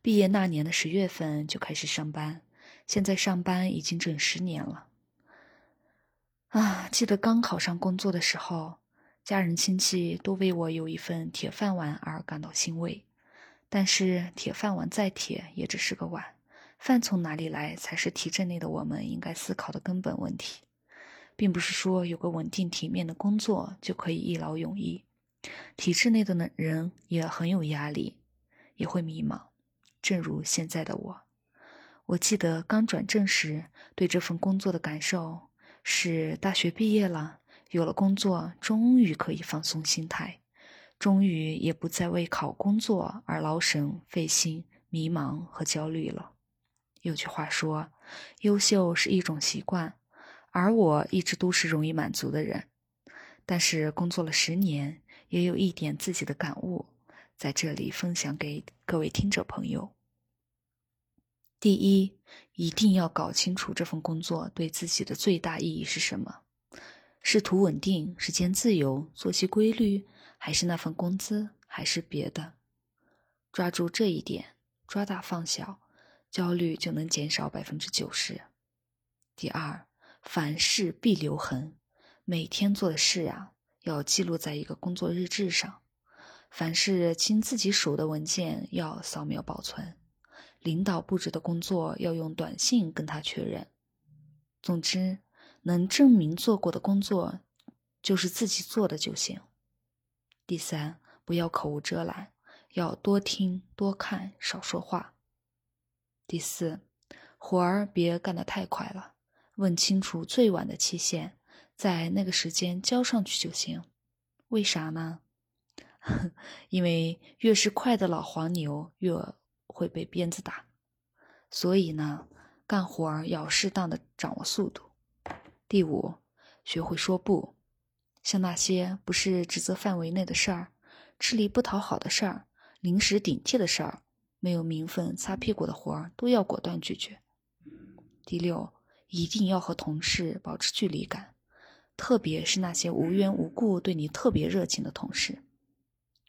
毕业那年的十月份就开始上班，现在上班已经整十年了。啊，记得刚考上工作的时候，家人亲戚都为我有一份铁饭碗而感到欣慰。但是铁饭碗再铁，也只是个碗，饭从哪里来才是体制内的我们应该思考的根本问题，并不是说有个稳定体面的工作就可以一劳永逸。体制内的呢人也很有压力，也会迷茫，正如现在的我。我记得刚转正时对这份工作的感受是：大学毕业了，有了工作，终于可以放松心态。终于也不再为考工作而劳神费心、迷茫和焦虑了。有句话说，优秀是一种习惯，而我一直都是容易满足的人。但是工作了十年，也有一点自己的感悟，在这里分享给各位听者朋友。第一，一定要搞清楚这份工作对自己的最大意义是什么。是图稳定、时间自由、作息规律，还是那份工资，还是别的？抓住这一点，抓大放小，焦虑就能减少百分之九十。第二，凡事必留痕，每天做的事呀、要记录在一个工作日志上。凡是经自己手的文件要扫描保存，领导布置的工作要用短信跟他确认。总之，能证明做过的工作就是自己做的就行。第三，不要口无遮拦，要多听多看，少说话。第四，活儿别干得太快了，问清楚最晚的期限，在那个时间交上去就行。为啥呢？[laughs] 因为越是快的老黄牛，越会被鞭子打。所以呢，干活儿要适当的掌握速度。第五，学会说不，像那些不是职责范围内的事儿、吃力不讨好的事儿、临时顶替的事儿、没有名分擦屁股的活儿，都要果断拒绝。第六，一定要和同事保持距离感，特别是那些无缘无故对你特别热情的同事，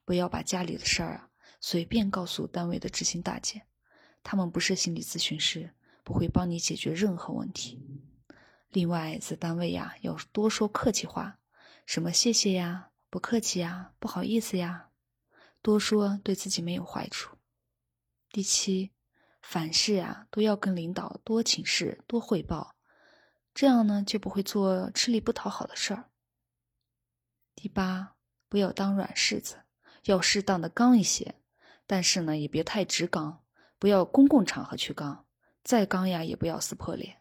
不要把家里的事儿啊随便告诉单位的执行大姐，他们不是心理咨询师，不会帮你解决任何问题。另外，在单位呀，要多说客气话，什么谢谢呀、不客气呀、不好意思呀，多说对自己没有坏处。第七，凡事呀都要跟领导多请示、多汇报，这样呢就不会做吃力不讨好的事儿。第八，不要当软柿子，要适当的刚一些，但是呢也别太直刚，不要公共场合去刚，再刚呀也不要撕破脸。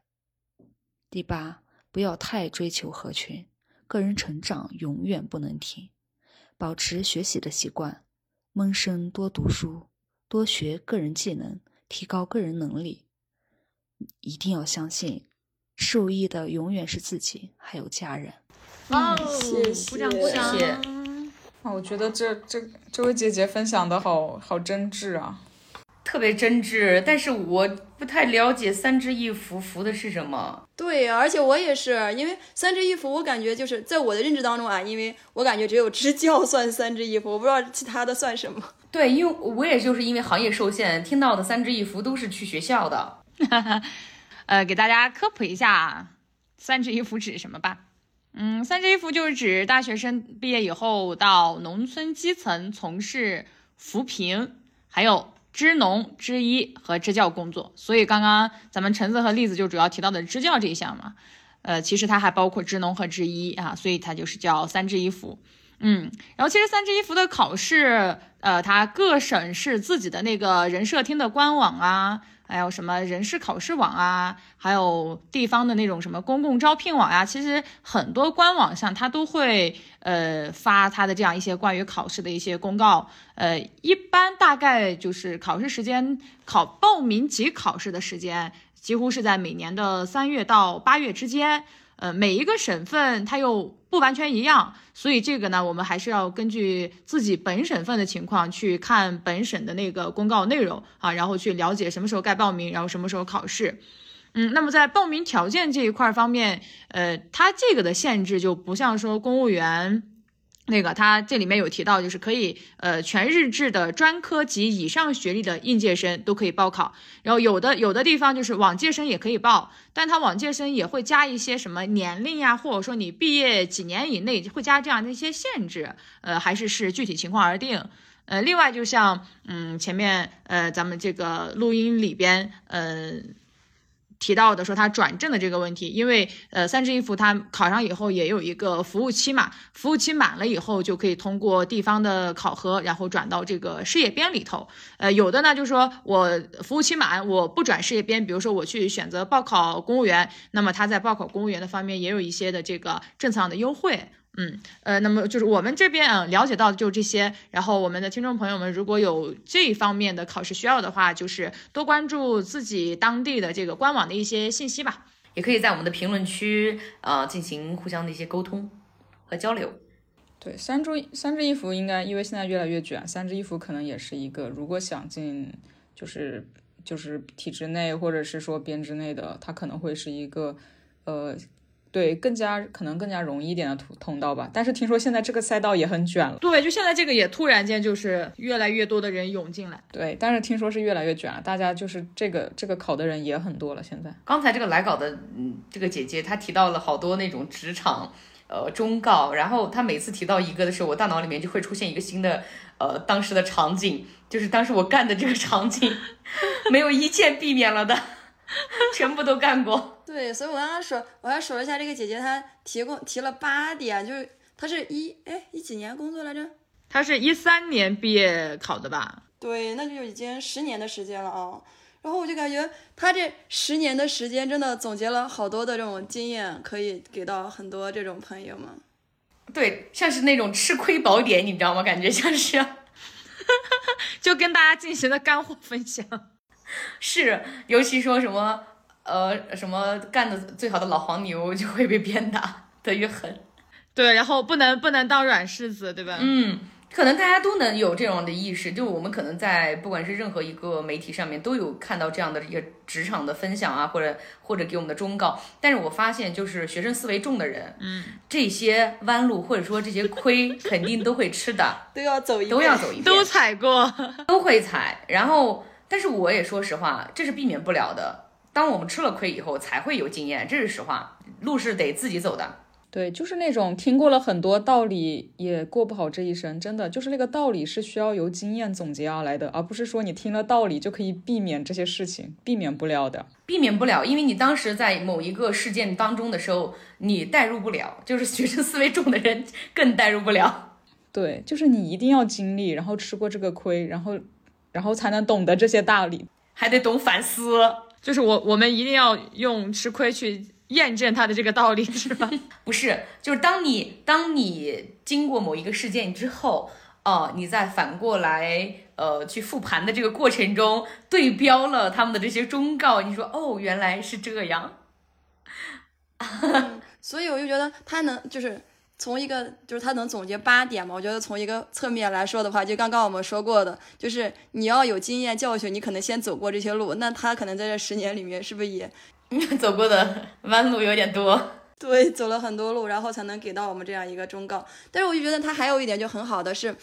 第八，不要太追求合群，个人成长永远不能停，保持学习的习惯，闷声多读书，多学个人技能，提高个人能力。一定要相信，受益的永远是自己，还有家人。哦，谢谢鼓掌鼓掌谢谢啊，我觉得这这这位姐姐分享的好好真挚啊。特特别真挚，但是我不太了解三支一扶扶的是什么。对，而且我也是，因为三支一扶，我感觉就是在我的认知当中啊，因为我感觉只有支教算三支一扶，我不知道其他的算什么。对，因为我也就是因为行业受限，听到的三支一扶都是去学校的。[laughs] 呃，给大家科普一下，三支一扶指什么吧。嗯，三支一扶就是指大学生毕业以后到农村基层从事扶贫，还有支农、支医和支教工作。所以刚刚咱们橙子和栗子就主要提到的支教这一项嘛。呃，其实它还包括支农和支医啊，所以它就是叫三支一扶。嗯，然后其实三支一扶的考试，呃，它各省市自己的那个人社厅的官网啊。还有什么人事考试网啊，还有地方的那种什么公共招聘网呀，其实很多官网上它都会呃发它的这样一些关于考试的一些公告。呃，一般大概就是考试时间，考报名及考试的时间，几乎是在每年的三月到八月之间。呃，每一个省份它又不完全一样，所以这个呢，我们还是要根据自己本省份的情况去看本省的那个公告内容啊，然后去了解什么时候该报名，然后什么时候考试。嗯，那么在报名条件这一块方面，呃，它这个的限制就不像说公务员。那个，他这里面有提到，就是可以，呃，全日制的专科及以上学历的应届生都可以报考。然后有的有的地方就是往届生也可以报，但他往届生也会加一些什么年龄呀，或者说你毕业几年以内会加这样的一些限制，呃，还是视具体情况而定。呃，另外就像，嗯，前面，呃，咱们这个录音里边，嗯。提到的说他转正的这个问题，因为呃三支一扶他考上以后也有一个服务期嘛，服务期满了以后就可以通过地方的考核，然后转到这个事业编里头。呃，有的呢就是说我服务期满我不转事业编，比如说我去选择报考公务员，那么他在报考公务员的方面也有一些的这个政策上的优惠。嗯，呃，那么就是我们这边啊了解到的就这些，然后我们的听众朋友们如果有这方面的考试需要的话，就是多关注自己当地的这个官网的一些信息吧，也可以在我们的评论区呃进行互相的一些沟通和交流。对，三支三支衣服应该因为现在越来越卷，三支衣服可能也是一个，如果想进就是就是体制内或者是说编制内的，它可能会是一个呃。对，更加可能更加容易一点的通通道吧。但是听说现在这个赛道也很卷了。对，就现在这个也突然间就是越来越多的人涌进来。对，但是听说是越来越卷了，大家就是这个这个考的人也很多了。现在刚才这个来稿的嗯这个姐姐她提到了好多那种职场呃忠告，然后她每次提到一个的时候，我大脑里面就会出现一个新的呃当时的场景，就是当时我干的这个场景，没有一件避免了的。[laughs] 全部都干过，对，所以我刚刚说，我还数了一下，这个姐姐她提供提了八点，就是她是一哎一几年工作来着？她是一三年毕业考的吧？对，那就已经十年的时间了啊。然后我就感觉她这十年的时间真的总结了好多的这种经验，可以给到很多这种朋友们。对，像是那种吃亏宝典，你知道吗？感觉像是，[laughs] 就跟大家进行了干货分享。[laughs] 是，尤其说什么，呃，什么干的最好的老黄牛就会被鞭打的越狠，对，然后不能不能当软柿子，对吧？嗯，可能大家都能有这种的意识，就我们可能在不管是任何一个媒体上面都有看到这样的一个职场的分享啊，或者或者给我们的忠告，但是我发现就是学生思维重的人，嗯，这些弯路或者说这些亏 [laughs] 肯定都会吃的，都要走一都要走一遍，都踩过，都会踩，然后。但是我也说实话，这是避免不了的。当我们吃了亏以后，才会有经验，这是实话。路是得自己走的。对，就是那种听过了很多道理，也过不好这一生。真的，就是那个道理是需要由经验总结而来的，而不是说你听了道理就可以避免这些事情，避免不了的。避免不了，因为你当时在某一个事件当中的时候，你代入不了，就是学生思维重的人更代入不了。对，就是你一定要经历，然后吃过这个亏，然后。然后才能懂得这些道理，还得懂反思。就是我，我们一定要用吃亏去验证他的这个道理，是吧？[laughs] 不是，就是当你当你经过某一个事件之后，哦，你再反过来，呃，去复盘的这个过程中，对标了他们的这些忠告，你说，哦，原来是这样。所以我就觉得他能就是。从一个就是他能总结八点嘛，我觉得从一个侧面来说的话，就刚刚我们说过的，就是你要有经验教训，你可能先走过这些路，那他可能在这十年里面是不是也走过的弯路有点多？[laughs] 对，走了很多路，然后才能给到我们这样一个忠告。但是我就觉得他还有一点就很好的是，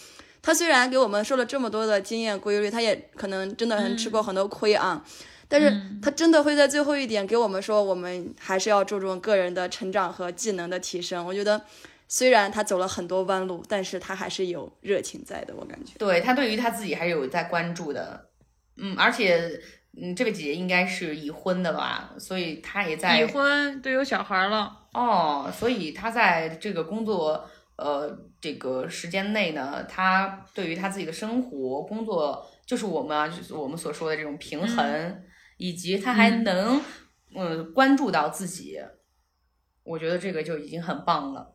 他虽然给我们说了这么多的经验规律，他也可能真的很吃过很多亏啊。但是他真的会在最后一点给我们说，我们还是要注重个人的成长和技能的提升。我觉得，虽然他走了很多弯路，但是他还是有热情在的。我感觉，对他对于他自己还是有在关注的。嗯，而且，嗯，这位姐姐应该是已婚的吧，所以她也在已婚，都有小孩了哦。所以她在这个工作，呃，这个时间内呢，她对于她自己的生活、工作，就是我们啊，就是我们所说的这种平衡。以及他还能，嗯，关注到自己，我觉得这个就已经很棒了。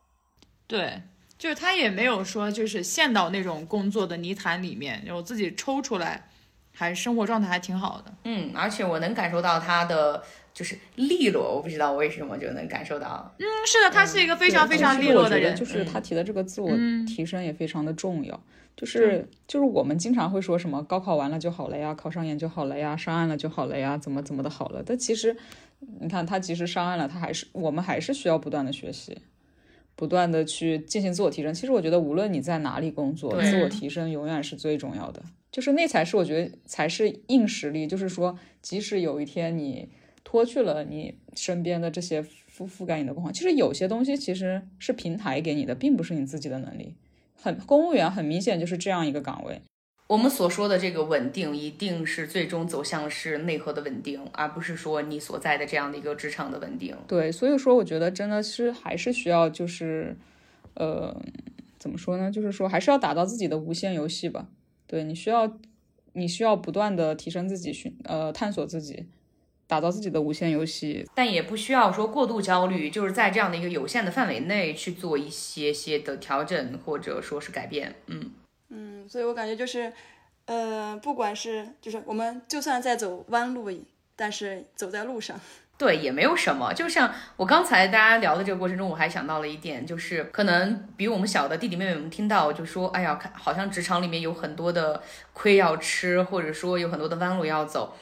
对，就是他也没有说就是陷到那种工作的泥潭里面，我自己抽出来，还生活状态还挺好的。嗯，而且我能感受到他的就是利落，我不知道为什么就能感受到。嗯，是的，他是一个非常非常利落的人。就是他提的这个自我提升也非常的重要。就是就是我们经常会说什么高考完了就好了呀，考上研就好了呀，上岸了就好了呀，怎么怎么的好了？但其实，你看他即使上岸了，他还是我们还是需要不断的学习，不断的去进行自我提升。其实我觉得无论你在哪里工作，自我提升永远是最重要的。就是那才是我觉得才是硬实力。就是说，即使有一天你脱去了你身边的这些覆覆盖你的光环，其实有些东西其实是平台给你的，并不是你自己的能力。很公务员很明显就是这样一个岗位。我们所说的这个稳定，一定是最终走向是内核的稳定，而不是说你所在的这样的一个职场的稳定。对，所以说我觉得真的是还是需要就是，呃，怎么说呢？就是说还是要打造自己的无限游戏吧。对你需要，你需要不断的提升自己，寻呃探索自己。打造自己的无限游戏，但也不需要说过度焦虑，就是在这样的一个有限的范围内去做一些些的调整或者说是改变。嗯嗯，所以我感觉就是，呃，不管是就是我们就算在走弯路，但是走在路上，[laughs] 对，也没有什么。就像我刚才大家聊的这个过程中，我还想到了一点，就是可能比我们小的弟弟妹妹们听到就说，哎呀，看好像职场里面有很多的亏要吃，或者说有很多的弯路要走。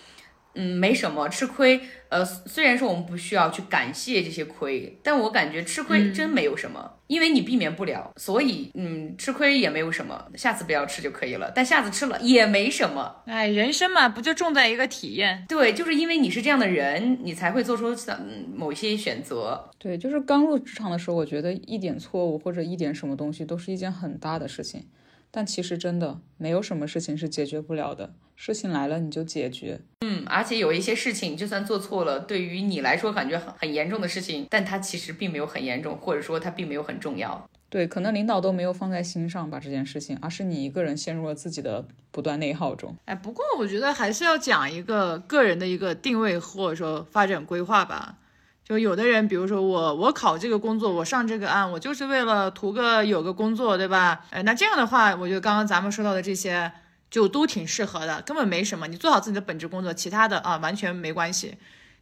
嗯，没什么吃亏。呃，虽然说我们不需要去感谢这些亏，但我感觉吃亏真没有什么，因为你避免不了，所以嗯，吃亏也没有什么，下次不要吃就可以了。但下次吃了也没什么。哎，人生嘛，不就重在一个体验？对，就是因为你是这样的人，你才会做出嗯某些选择。对，就是刚入职场的时候，我觉得一点错误或者一点什么东西都是一件很大的事情。但其实真的没有什么事情是解决不了的，事情来了你就解决。嗯，而且有一些事情，就算做错了，对于你来说感觉很很严重的事情，但它其实并没有很严重，或者说它并没有很重要。对，可能领导都没有放在心上把这件事情，而是你一个人陷入了自己的不断内耗中。哎，不过我觉得还是要讲一个个人的一个定位或者说发展规划吧。就有的人，比如说我，我考这个工作，我上这个岸，我就是为了图个有个工作，对吧？哎，那这样的话，我觉得刚刚咱们说到的这些就都挺适合的，根本没什么。你做好自己的本职工作，其他的啊完全没关系。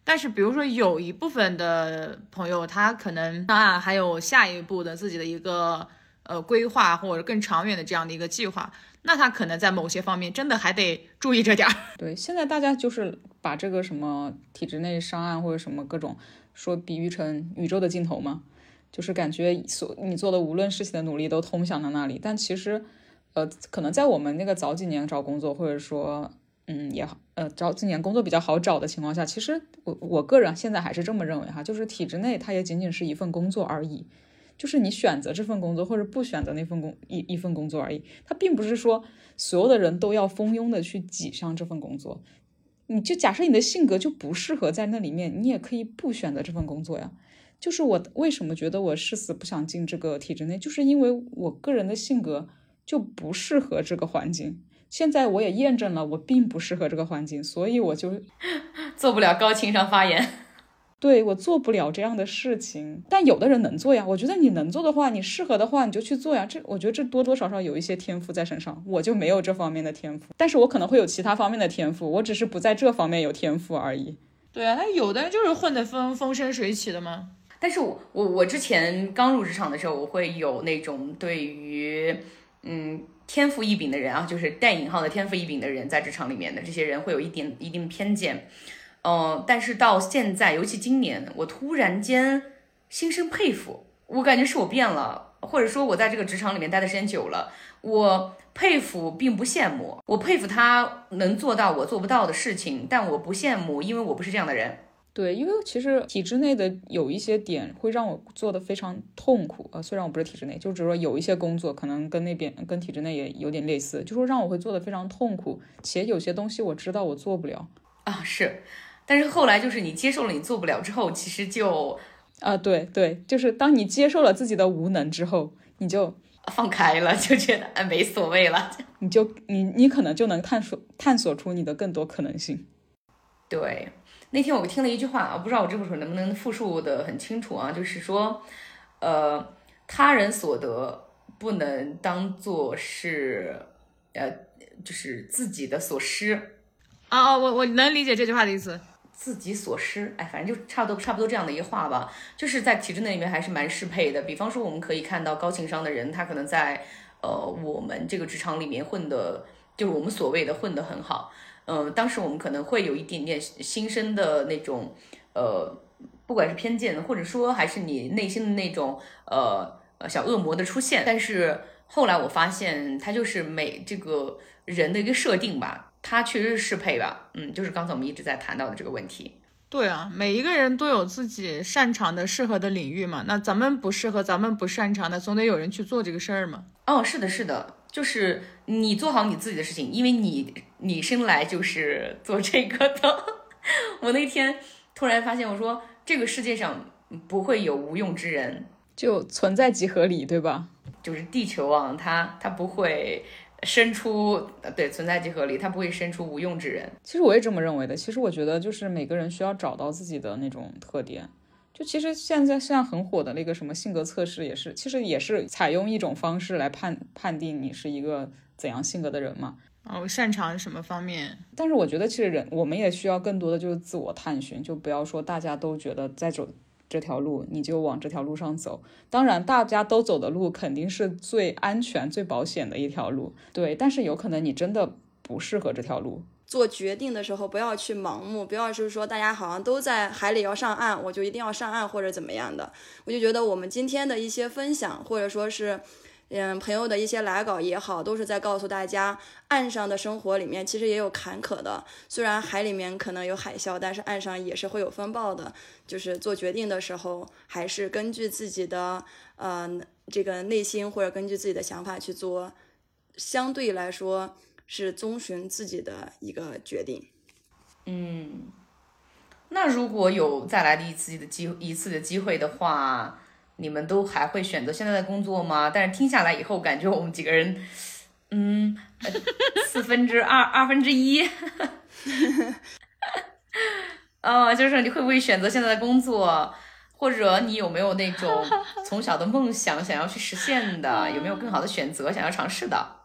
但是，比如说有一部分的朋友，他可能上岸还有下一步的自己的一个呃规划或者更长远的这样的一个计划，那他可能在某些方面真的还得注意着点儿。[laughs] 对，现在大家就是把这个什么体制内上岸或者什么各种。说比喻成宇宙的尽头吗？就是感觉所你做的无论事情的努力都通向了那里。但其实，呃，可能在我们那个早几年找工作，或者说，嗯，也好，呃，早几年工作比较好找的情况下，其实我我个人现在还是这么认为哈，就是体制内它也仅仅是一份工作而已，就是你选择这份工作或者不选择那份工一一份工作而已。它并不是说所有的人都要蜂拥的去挤上这份工作。你就假设你的性格就不适合在那里面，你也可以不选择这份工作呀。就是我为什么觉得我誓死不想进这个体制内，就是因为我个人的性格就不适合这个环境。现在我也验证了，我并不适合这个环境，所以我就做不了高情商发言。对我做不了这样的事情，但有的人能做呀。我觉得你能做的话，你适合的话，你就去做呀。这我觉得这多多少少有一些天赋在身上，我就没有这方面的天赋，但是我可能会有其他方面的天赋，我只是不在这方面有天赋而已。对啊，他有的人就是混得风风生水起的嘛。但是我我我之前刚入职场的时候，我会有那种对于嗯天赋异禀的人啊，就是带引号的天赋异禀的人，在职场里面的这些人会有一点一定偏见。嗯，但是到现在，尤其今年，我突然间心生佩服，我感觉是我变了，或者说我在这个职场里面待的时间久了，我佩服并不羡慕，我佩服他能做到我做不到的事情，但我不羡慕，因为我不是这样的人。对，因为其实体制内的有一些点会让我做的非常痛苦呃，虽然我不是体制内，就只是说有一些工作可能跟那边跟体制内也有点类似，就说让我会做的非常痛苦，且有些东西我知道我做不了。啊，是，但是后来就是你接受了你做不了之后，其实就啊，对对，就是当你接受了自己的无能之后，你就放开了，[laughs] 就觉得哎没所谓了，[laughs] 你就你你可能就能探索探索出你的更多可能性，对。那天我听了一句话，我不知道我这会儿能不能复述的很清楚啊，就是说，呃，他人所得不能当做是，呃，就是自己的所失。啊哦，我我能理解这句话的意思，自己所失，哎，反正就差不多差不多这样的一个话吧，就是在体制内里面还是蛮适配的。比方说，我们可以看到高情商的人，他可能在呃我们这个职场里面混的，就是我们所谓的混得很好。嗯，当时我们可能会有一点点心生的那种，呃，不管是偏见，或者说还是你内心的那种，呃小恶魔的出现。但是后来我发现，他就是每这个人的一个设定吧，它确实是适配吧。嗯，就是刚才我们一直在谈到的这个问题。对啊，每一个人都有自己擅长的、适合的领域嘛。那咱们不适合，咱们不擅长的，总得有人去做这个事儿嘛。哦，是的，是的。就是你做好你自己的事情，因为你你生来就是做这个的。[laughs] 我那天突然发现，我说这个世界上不会有无用之人，就存在即合理，对吧？就是地球啊，它它不会生出对存在即合理，他不会伸出无用之人。其实我也这么认为的。其实我觉得，就是每个人需要找到自己的那种特点。就其实现在现在很火的那个什么性格测试也是，其实也是采用一种方式来判判定你是一个怎样性格的人嘛。哦，擅长什么方面？但是我觉得其实人我们也需要更多的就是自我探寻，就不要说大家都觉得在走这条路，你就往这条路上走。当然大家都走的路肯定是最安全、最保险的一条路，对。但是有可能你真的不适合这条路。做决定的时候，不要去盲目，不要就是说大家好像都在海里要上岸，我就一定要上岸或者怎么样的。我就觉得我们今天的一些分享，或者说是，嗯，朋友的一些来稿也好，都是在告诉大家，岸上的生活里面其实也有坎坷的。虽然海里面可能有海啸，但是岸上也是会有风暴的。就是做决定的时候，还是根据自己的呃这个内心或者根据自己的想法去做，相对来说。是遵循自己的一个决定。嗯，那如果有再来的一次的机一次的机会的话，你们都还会选择现在的工作吗？但是听下来以后，感觉我们几个人，嗯，四分之二二分之一，哦，[laughs] 就是你会不会选择现在的工作，或者你有没有那种从小的梦想想要去实现的？有没有更好的选择想要尝试的？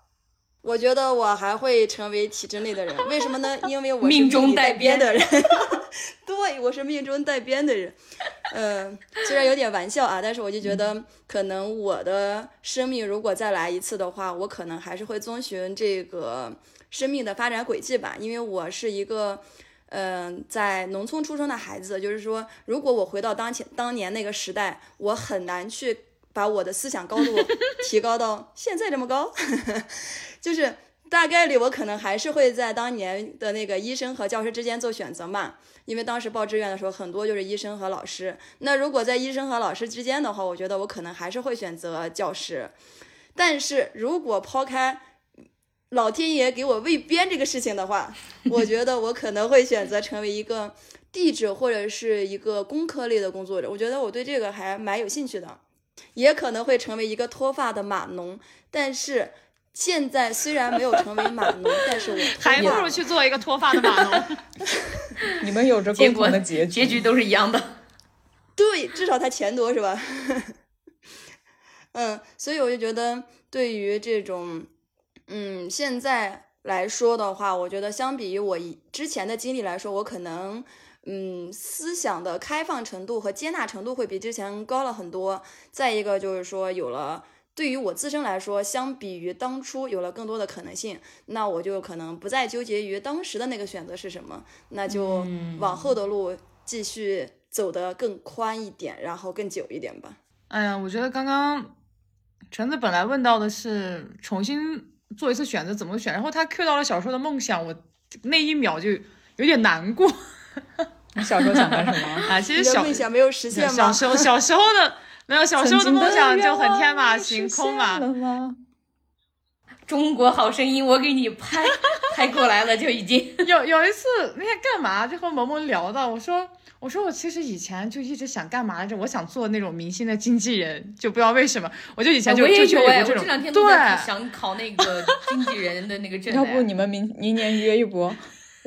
我觉得我还会成为体制内的人，[laughs] 为什么呢？因为我是命中带编的人。[laughs] 对，我是命中带编的人。嗯，虽然有点玩笑啊，但是我就觉得，可能我的生命如果再来一次的话，我可能还是会遵循这个生命的发展轨迹吧。因为我是一个，嗯，在农村出生的孩子，就是说，如果我回到当前当年那个时代，我很难去。把我的思想高度提高到 [laughs] 现在这么高，[laughs] 就是大概率我可能还是会在当年的那个医生和教师之间做选择嘛，因为当时报志愿的时候很多就是医生和老师。那如果在医生和老师之间的话，我觉得我可能还是会选择教师。但是如果抛开老天爷给我未编这个事情的话，我觉得我可能会选择成为一个地质或者是一个工科类的工作者。我觉得我对这个还蛮有兴趣的。也可能会成为一个脱发的码农，但是现在虽然没有成为码农，[laughs] 但是我 [laughs] 还不如去做一个脱发的码农。[laughs] 你们有着共同的结结局都是一样的，对，至少他钱多是吧？嗯，所以我就觉得，对于这种，嗯，现在来说的话，我觉得相比于我之前的经历来说，我可能。嗯，思想的开放程度和接纳程度会比之前高了很多。再一个就是说，有了对于我自身来说，相比于当初有了更多的可能性，那我就可能不再纠结于当时的那个选择是什么，那就往后的路继续走得更宽一点，然后更久一点吧。哎呀，我觉得刚刚橙子本来问到的是重新做一次选择怎么选，然后他 Q 到了小时候的梦想，我那一秒就有点难过。你小时候想干什么？[laughs] 啊，其实小梦想没有实现吗？小时候小时候的没有小时候的梦想就很天马行空嘛。中国好声音，我给你拍 [laughs] 拍过来了，就已经。有有一次那天干嘛就和萌萌聊到，我说我说我其实以前就一直想干嘛来着，我想做那种明星的经纪人，就不知道为什么，我就以前就我也就就有哎，这种我这两天都在对。想考那个经纪人的那个 [laughs] 证呢。要不你们明明年约一波，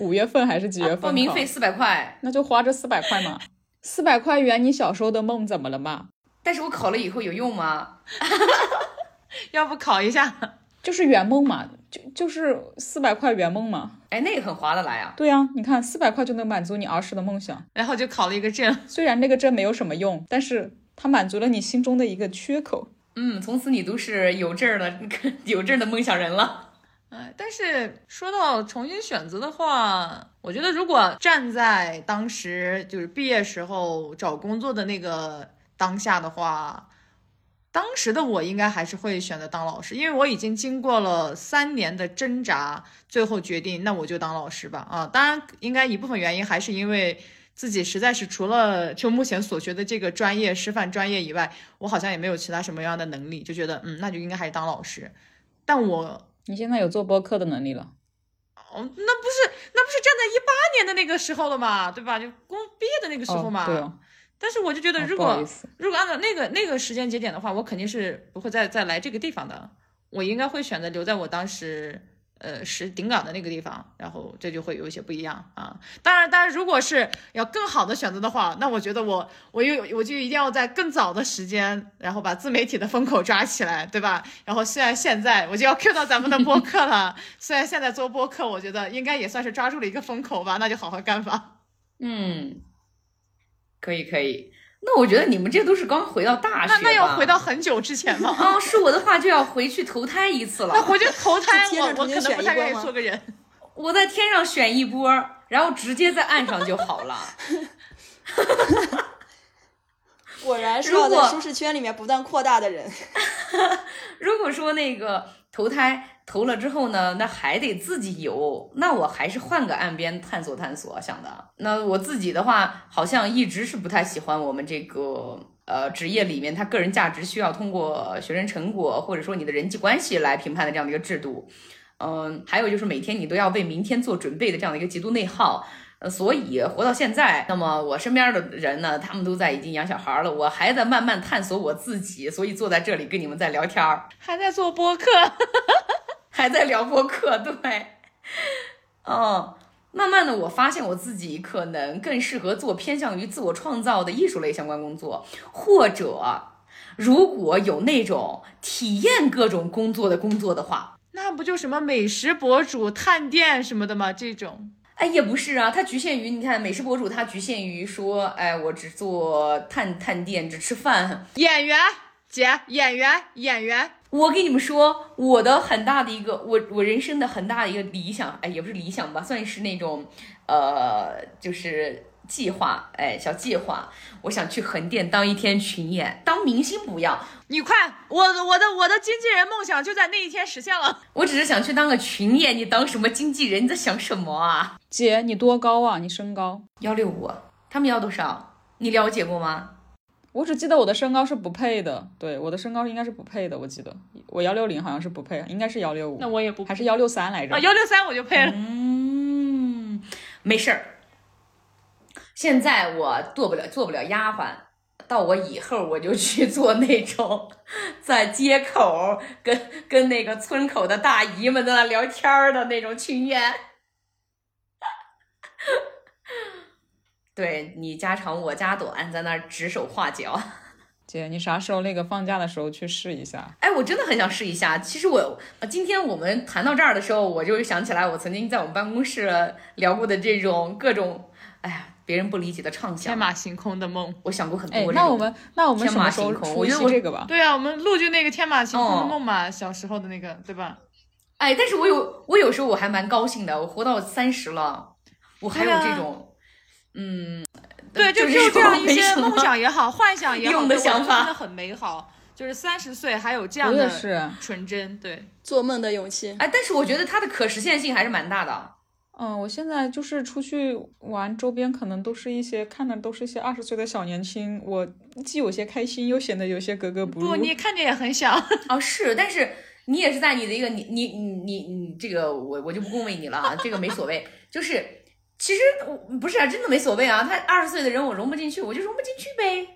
五月份还是几月份考？报名费四百块，那就花这四百块嘛。四百块圆你小时候的梦怎么了嘛？但是我考了以后有用吗？[laughs] 要不考一下？就是圆梦嘛，就就是四百块圆梦嘛。哎，那个很划得来啊。对呀、你看四百块就能满足你儿时的梦想。然后就考了一个证。虽然那个证没有什么用，但是它满足了你心中的一个缺口。嗯，从此你都是有证儿的 [laughs] 有证儿的梦想人了。哎，但是说到重新选择的话，我觉得如果站在当时就是毕业时候找工作的那个当下的话，当时的我应该还是会选择当老师，因为我已经经过了三年的挣扎，最后决定那我就当老师吧。啊，当然应该一部分原因还是因为自己实在是除了就目前所学的这个专业师范专业以外，我好像也没有其他什么样的能力，就觉得嗯，那就应该还是当老师。但我你现在有做播客的能力了，哦，那不是那不是站在一八年的那个时候了嘛，对吧？就工毕业的那个时候嘛。哦、对哦，但是我就觉得，哦如果、如果按照那个那个时间节点的话，我肯定是不会再再来这个地方的。我应该会选择留在我当时呃是顶岗的那个地方，然后这就会有一些不一样啊。当然，当然，如果是要更好的选择的话，那我觉得我我又我就一定要在更早的时间，然后把自媒体的风口抓起来，对吧？然后虽然现在我就要 Q 到咱们的播客了，[laughs] 虽然现在做播客，我觉得应该也算是抓住了一个风口吧，那就好好干吧。嗯，可以可以。那我觉得你们这都是刚回到大学那那要回到很久之前吗？啊，是我的话就要回去投胎一次了。那回去投胎，我我可能不太愿意做个人。我在天上选一波，然后直接在岸上就好了。[laughs] 果然 [laughs] 是如果要在舒适圈里面不断扩大的人。[laughs] 如果说那个投胎投了之后呢，那还得自己游，那我还是换个岸边探索探索想的。那我自己的话，好像一直是不太喜欢我们这个呃职业里面，它个人价值需要通过学生成果或者说你的人际关系来评判的这样的一个制度。嗯，还有就是每天你都要为明天做准备的这样的一个极度内耗。呃，所以活到现在，那么我身边的人呢，他们都在已经养小孩了，我还在慢慢探索我自己，所以坐在这里跟你们在聊天儿。还在做播客，还在聊播客，对，哦，慢慢的我发现我自己可能更适合做偏向于自我创造的艺术类相关工作，或者如果有那种体验各种工作的工作的话，那不就什么美食博主、探店什么的吗？这种哎，也不是啊，它局限于你看美食博主，它局限于说，哎，我只做探探店，只吃饭。演员姐，演员演员，我跟你们说，我的很大的一个，我我人生的很大的一个理想，哎，也不是理想吧，算是那种，呃，就是计划，哎，小计划。我想去横店当一天群演，当明星不要，你快，我我的我的经纪人梦想就在那一天实现了。我只是想去当个群演。你当什么经纪人？你在想什么啊？姐，你多高啊？你身高？幺六五，他们要多少？你了解过吗？我只记得我的身高是不配的，对，我的身高应该是不配的，我记得我幺六零好像是不配，应该是幺六五，那我也不还是幺六三来着啊，？幺六三我就配了。嗯，没事儿。现在我做不了做不了丫鬟，到我以后我就去做那种 [laughs] 在街口跟跟那个村口的大姨们在那聊天的那种群演。对你家长我家短，在那儿指手画脚。[laughs] 姐，你啥时候那个放假的时候去试一下？哎，我真的很想试一下。其实我呃今天我们谈到这儿的时候，我就想起来我曾经在我们办公室聊过的这种各种，哎呀，别人不理解的畅想。天马行空的梦。我想过很多哎。那我们那我们天马什么时候行空出一我觉得我期这个吧？对啊，我们录就那个天马行空的哦梦嘛，小时候的那个，对吧？哎，但是我有我有时候我还蛮高兴的，我活到三十了，我还有这种，嗯，对，就只有这样一些梦想也好，幻想也好，用的想法真的很美好。就是三十岁还有这样的是，纯真，对，做梦的勇气。哎，但是我觉得它的可实现性还是蛮大的。嗯，我现在就是出去玩，周边可能都是一些看的都是一些二十岁的小年轻，我既有些开心，又显得有些格格不入。不，你看着也很小。[laughs] 哦，是，但是你也是在你的一个你你你你你这个我我就不恭维你了啊，这个没所谓，就是其实我不是啊，真的没所谓啊，他二十岁的人我融不进去，我就融不进去呗。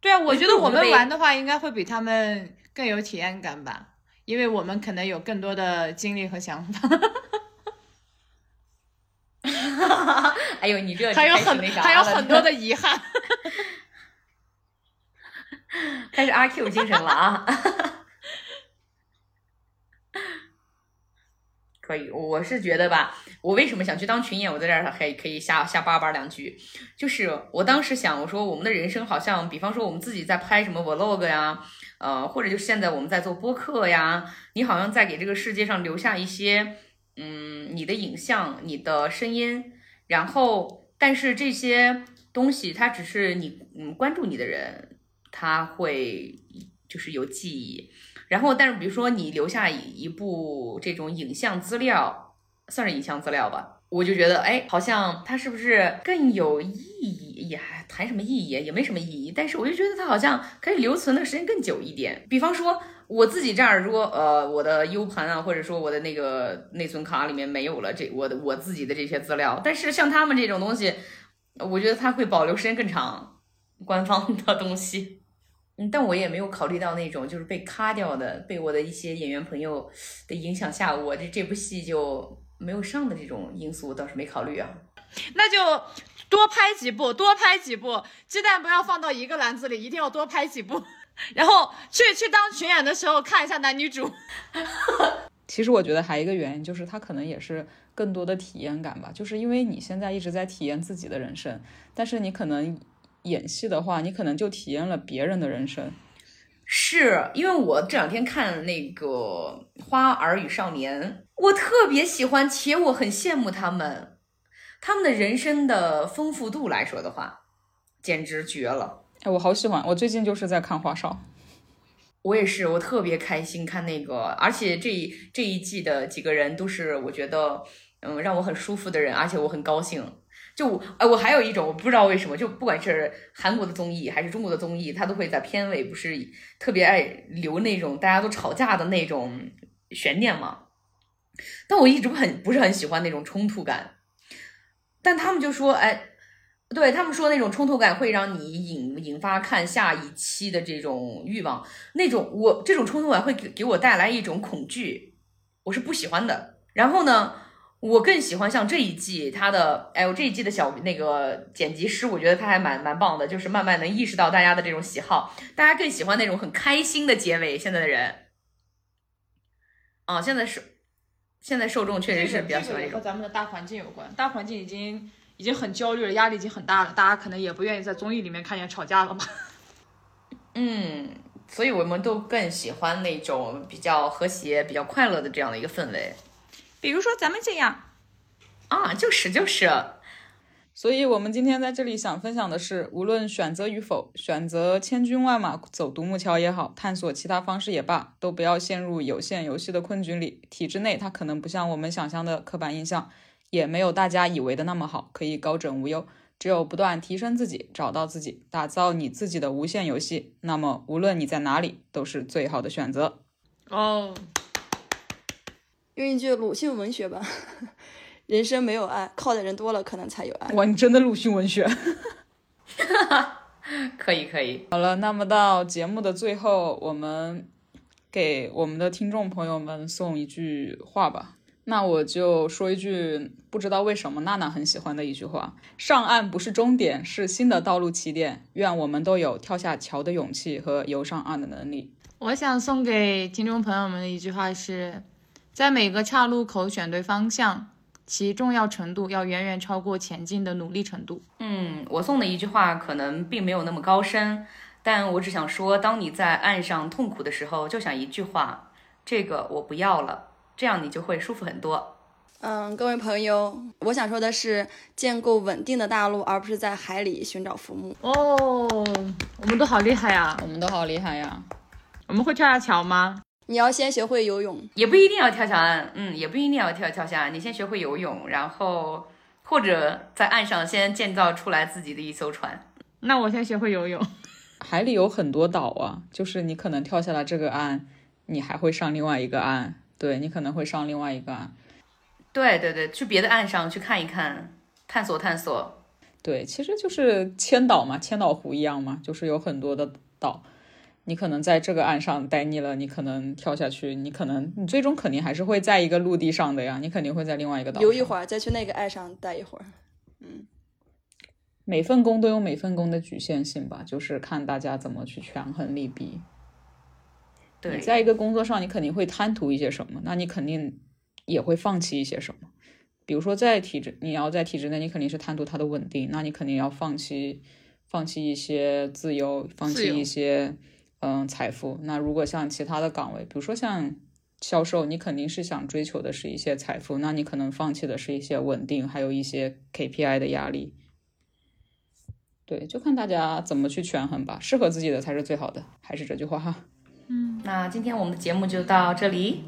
对啊，我觉得我们玩的话，应该会比他们更有体验感吧，因为我们可能有更多的精力和想法，[laughs] 哎呦，你这还有很还有了很多的遗憾。[laughs] 开始阿 Q 精神了啊！可以，我是觉得吧，我为什么想去当群演？我在这儿还可以瞎瞎叭叭两句，就是我当时想，我说我们的人生好像，比方说我们自己在拍什么 vlog 呀，呃，或者就是现在我们在做播客呀，你好像在给这个世界上留下一些，嗯，你的影像、你的声音，然后，但是这些东西它只是你嗯关注你的人，他会就是有记忆。然后，但是比如说你留下一一部这种影像资料，算是影像资料吧，我就觉得，哎，好像它是不是更有意义？也还谈什么意义？也没什么意义。但是我就觉得它好像可以留存的时间更久一点。比方说我自己这儿，如果呃我的 U 盘啊，或者说我的那个内存卡里面没有了这我的我自己的这些资料，但是像他们这种东西，我觉得它会保留时间更长，官方的东西。嗯，但我也没有考虑到那种就是被咔掉的，被我的一些演员朋友的影响下，我这这部戏就没有上的这种因素倒是没考虑啊。那就多拍几部，多拍几部，鸡蛋不要放到一个篮子里，一定要多拍几部。[laughs] 然后去去当群演的时候看一下男女主。[laughs] 其实我觉得还有一个原因就是他可能也是更多的体验感吧，就是因为你现在一直在体验自己的人生，但是你可能演戏的话，你可能就体验了别人的人生。是因为我这两天看那个《花儿与少年》，我特别喜欢，且我很羡慕他们，他们的人生的丰富度来说的话，简直绝了。哎，我好喜欢，我最近就是在看《花少》。[laughs] 我也是，我特别开心看那个，而且这一这一季的几个人都是我觉得，嗯，让我很舒服的人，而且我很高兴。就我，哎，我还有一种我不知道为什么，就不管是韩国的综艺还是中国的综艺，它都会在片尾不是特别爱留那种大家都吵架的那种悬念嘛。但我一直很不是很喜欢那种冲突感，但他们就说，哎。对他们说，那种冲突感会让你引引发看下一期的这种欲望，那种我这种冲突感会给给我带来一种恐惧，我是不喜欢的。然后呢，我更喜欢像这一季他的，哎，我这一季的小那个剪辑师，我觉得他还蛮蛮棒的，就是慢慢能意识到大家的这种喜好，大家更喜欢那种很开心的结尾。现在的人，啊，现在是现在受众确实是比较喜欢这种。和咱们的大环境有关，大环境已经。已经很焦虑了，压力已经很大了，大家可能也不愿意在综艺里面看见吵架了嘛？[laughs] 嗯，所以我们都更喜欢那种比较和谐、比较快乐的这样的一个氛围。比如说咱们这样啊，就是就是。所以我们今天在这里想分享的是，无论选择与否，选择千军万马走独木桥也好，探索其他方式也罢，都不要陷入有限游戏的困局里。体制内它可能不像我们想象的刻板印象。也没有大家以为的那么好，可以高枕无忧。只有不断提升自己，找到自己，打造你自己的无限游戏，那么无论你在哪里，都是最好的选择。哦，用一句鲁迅文学吧，[laughs] 人生没有爱，靠的人多了，可能才有爱。哇，你真的鲁迅文学。[laughs] 可以可以。好了，那么到节目的最后，我们给我们的听众朋友们送一句话吧。那我就说一句，不知道为什么娜娜很喜欢的一句话：上岸不是终点，是新的道路起点。愿我们都有跳下桥的勇气和游上岸的能力。我想送给听众朋友们的一句话是：在每个岔路口选对方向，其重要程度要远远超过前进的努力程度。嗯，我送的一句话可能并没有那么高深，但我只想说，当你在岸上痛苦的时候，就想一句话：这个我不要了，这样你就会舒服很多。嗯，各位朋友，我想说的是，建构稳定的大陆，而不是在海里寻找浮木。哦，我们都好厉害呀！我们都好厉害呀！我们会跳下桥吗？你要先学会游泳，也不一定要跳下岸，嗯，也不一定要跳跳下岸。你先学会游泳，然后或者在岸上先建造出来自己的一艘船。那我先学会游泳。海里有很多岛啊，就是你可能跳下了这个岸，你还会上另外一个岸。对你可能会上另外一个岸。对对对，去别的岸上去看一看，探索探索。对，其实就是千岛嘛，千岛湖一样嘛，就是有很多的岛。你可能在这个岸上待腻了，你可能跳下去，你可能你最终肯定还是会在一个陆地上的呀，你肯定会在另外一个岛游一会儿，再去那个岸上待一会儿。嗯，每份工都有每份工的局限性吧，就是看大家怎么去权衡利弊。对，在一个工作上，你肯定会贪图一些什么，那你肯定。也会放弃一些什么，比如说在体制，你要在体制内，你肯定是贪图它的稳定，那你肯定要放弃，放弃一些自由，放弃一些嗯财富。那如果像其他的岗位，比如说像销售，你肯定是想追求的是一些财富，那你可能放弃的是一些稳定，还有一些 KPI 的压力。对，就看大家怎么去权衡吧，适合自己的才是最好的，还是这句话哈。嗯，那今天我们的节目就到这里。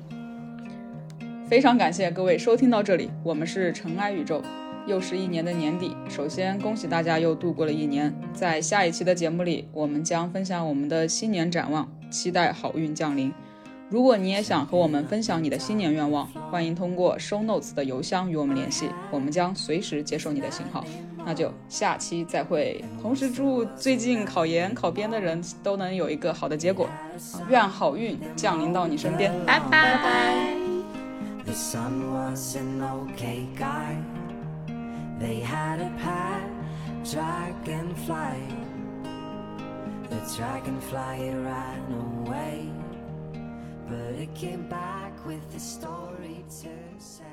非常感谢各位收听到这里，我们是尘埃宇宙，又是一年的年底。首先恭喜大家又度过了一年，在下一期的节目里，我们将分享我们的新年展望，期待好运降临。如果你也想和我们分享你的新年愿望，欢迎通过 show notes 的邮箱与我们联系，我们将随时接受你的信号。那就下期再会，同时祝最近考研考编的人都能有一个好的结果，愿好运降临到你身边，拜拜。They had a pet dragonfly. The dragonfly ran away, but it came back with a story to say.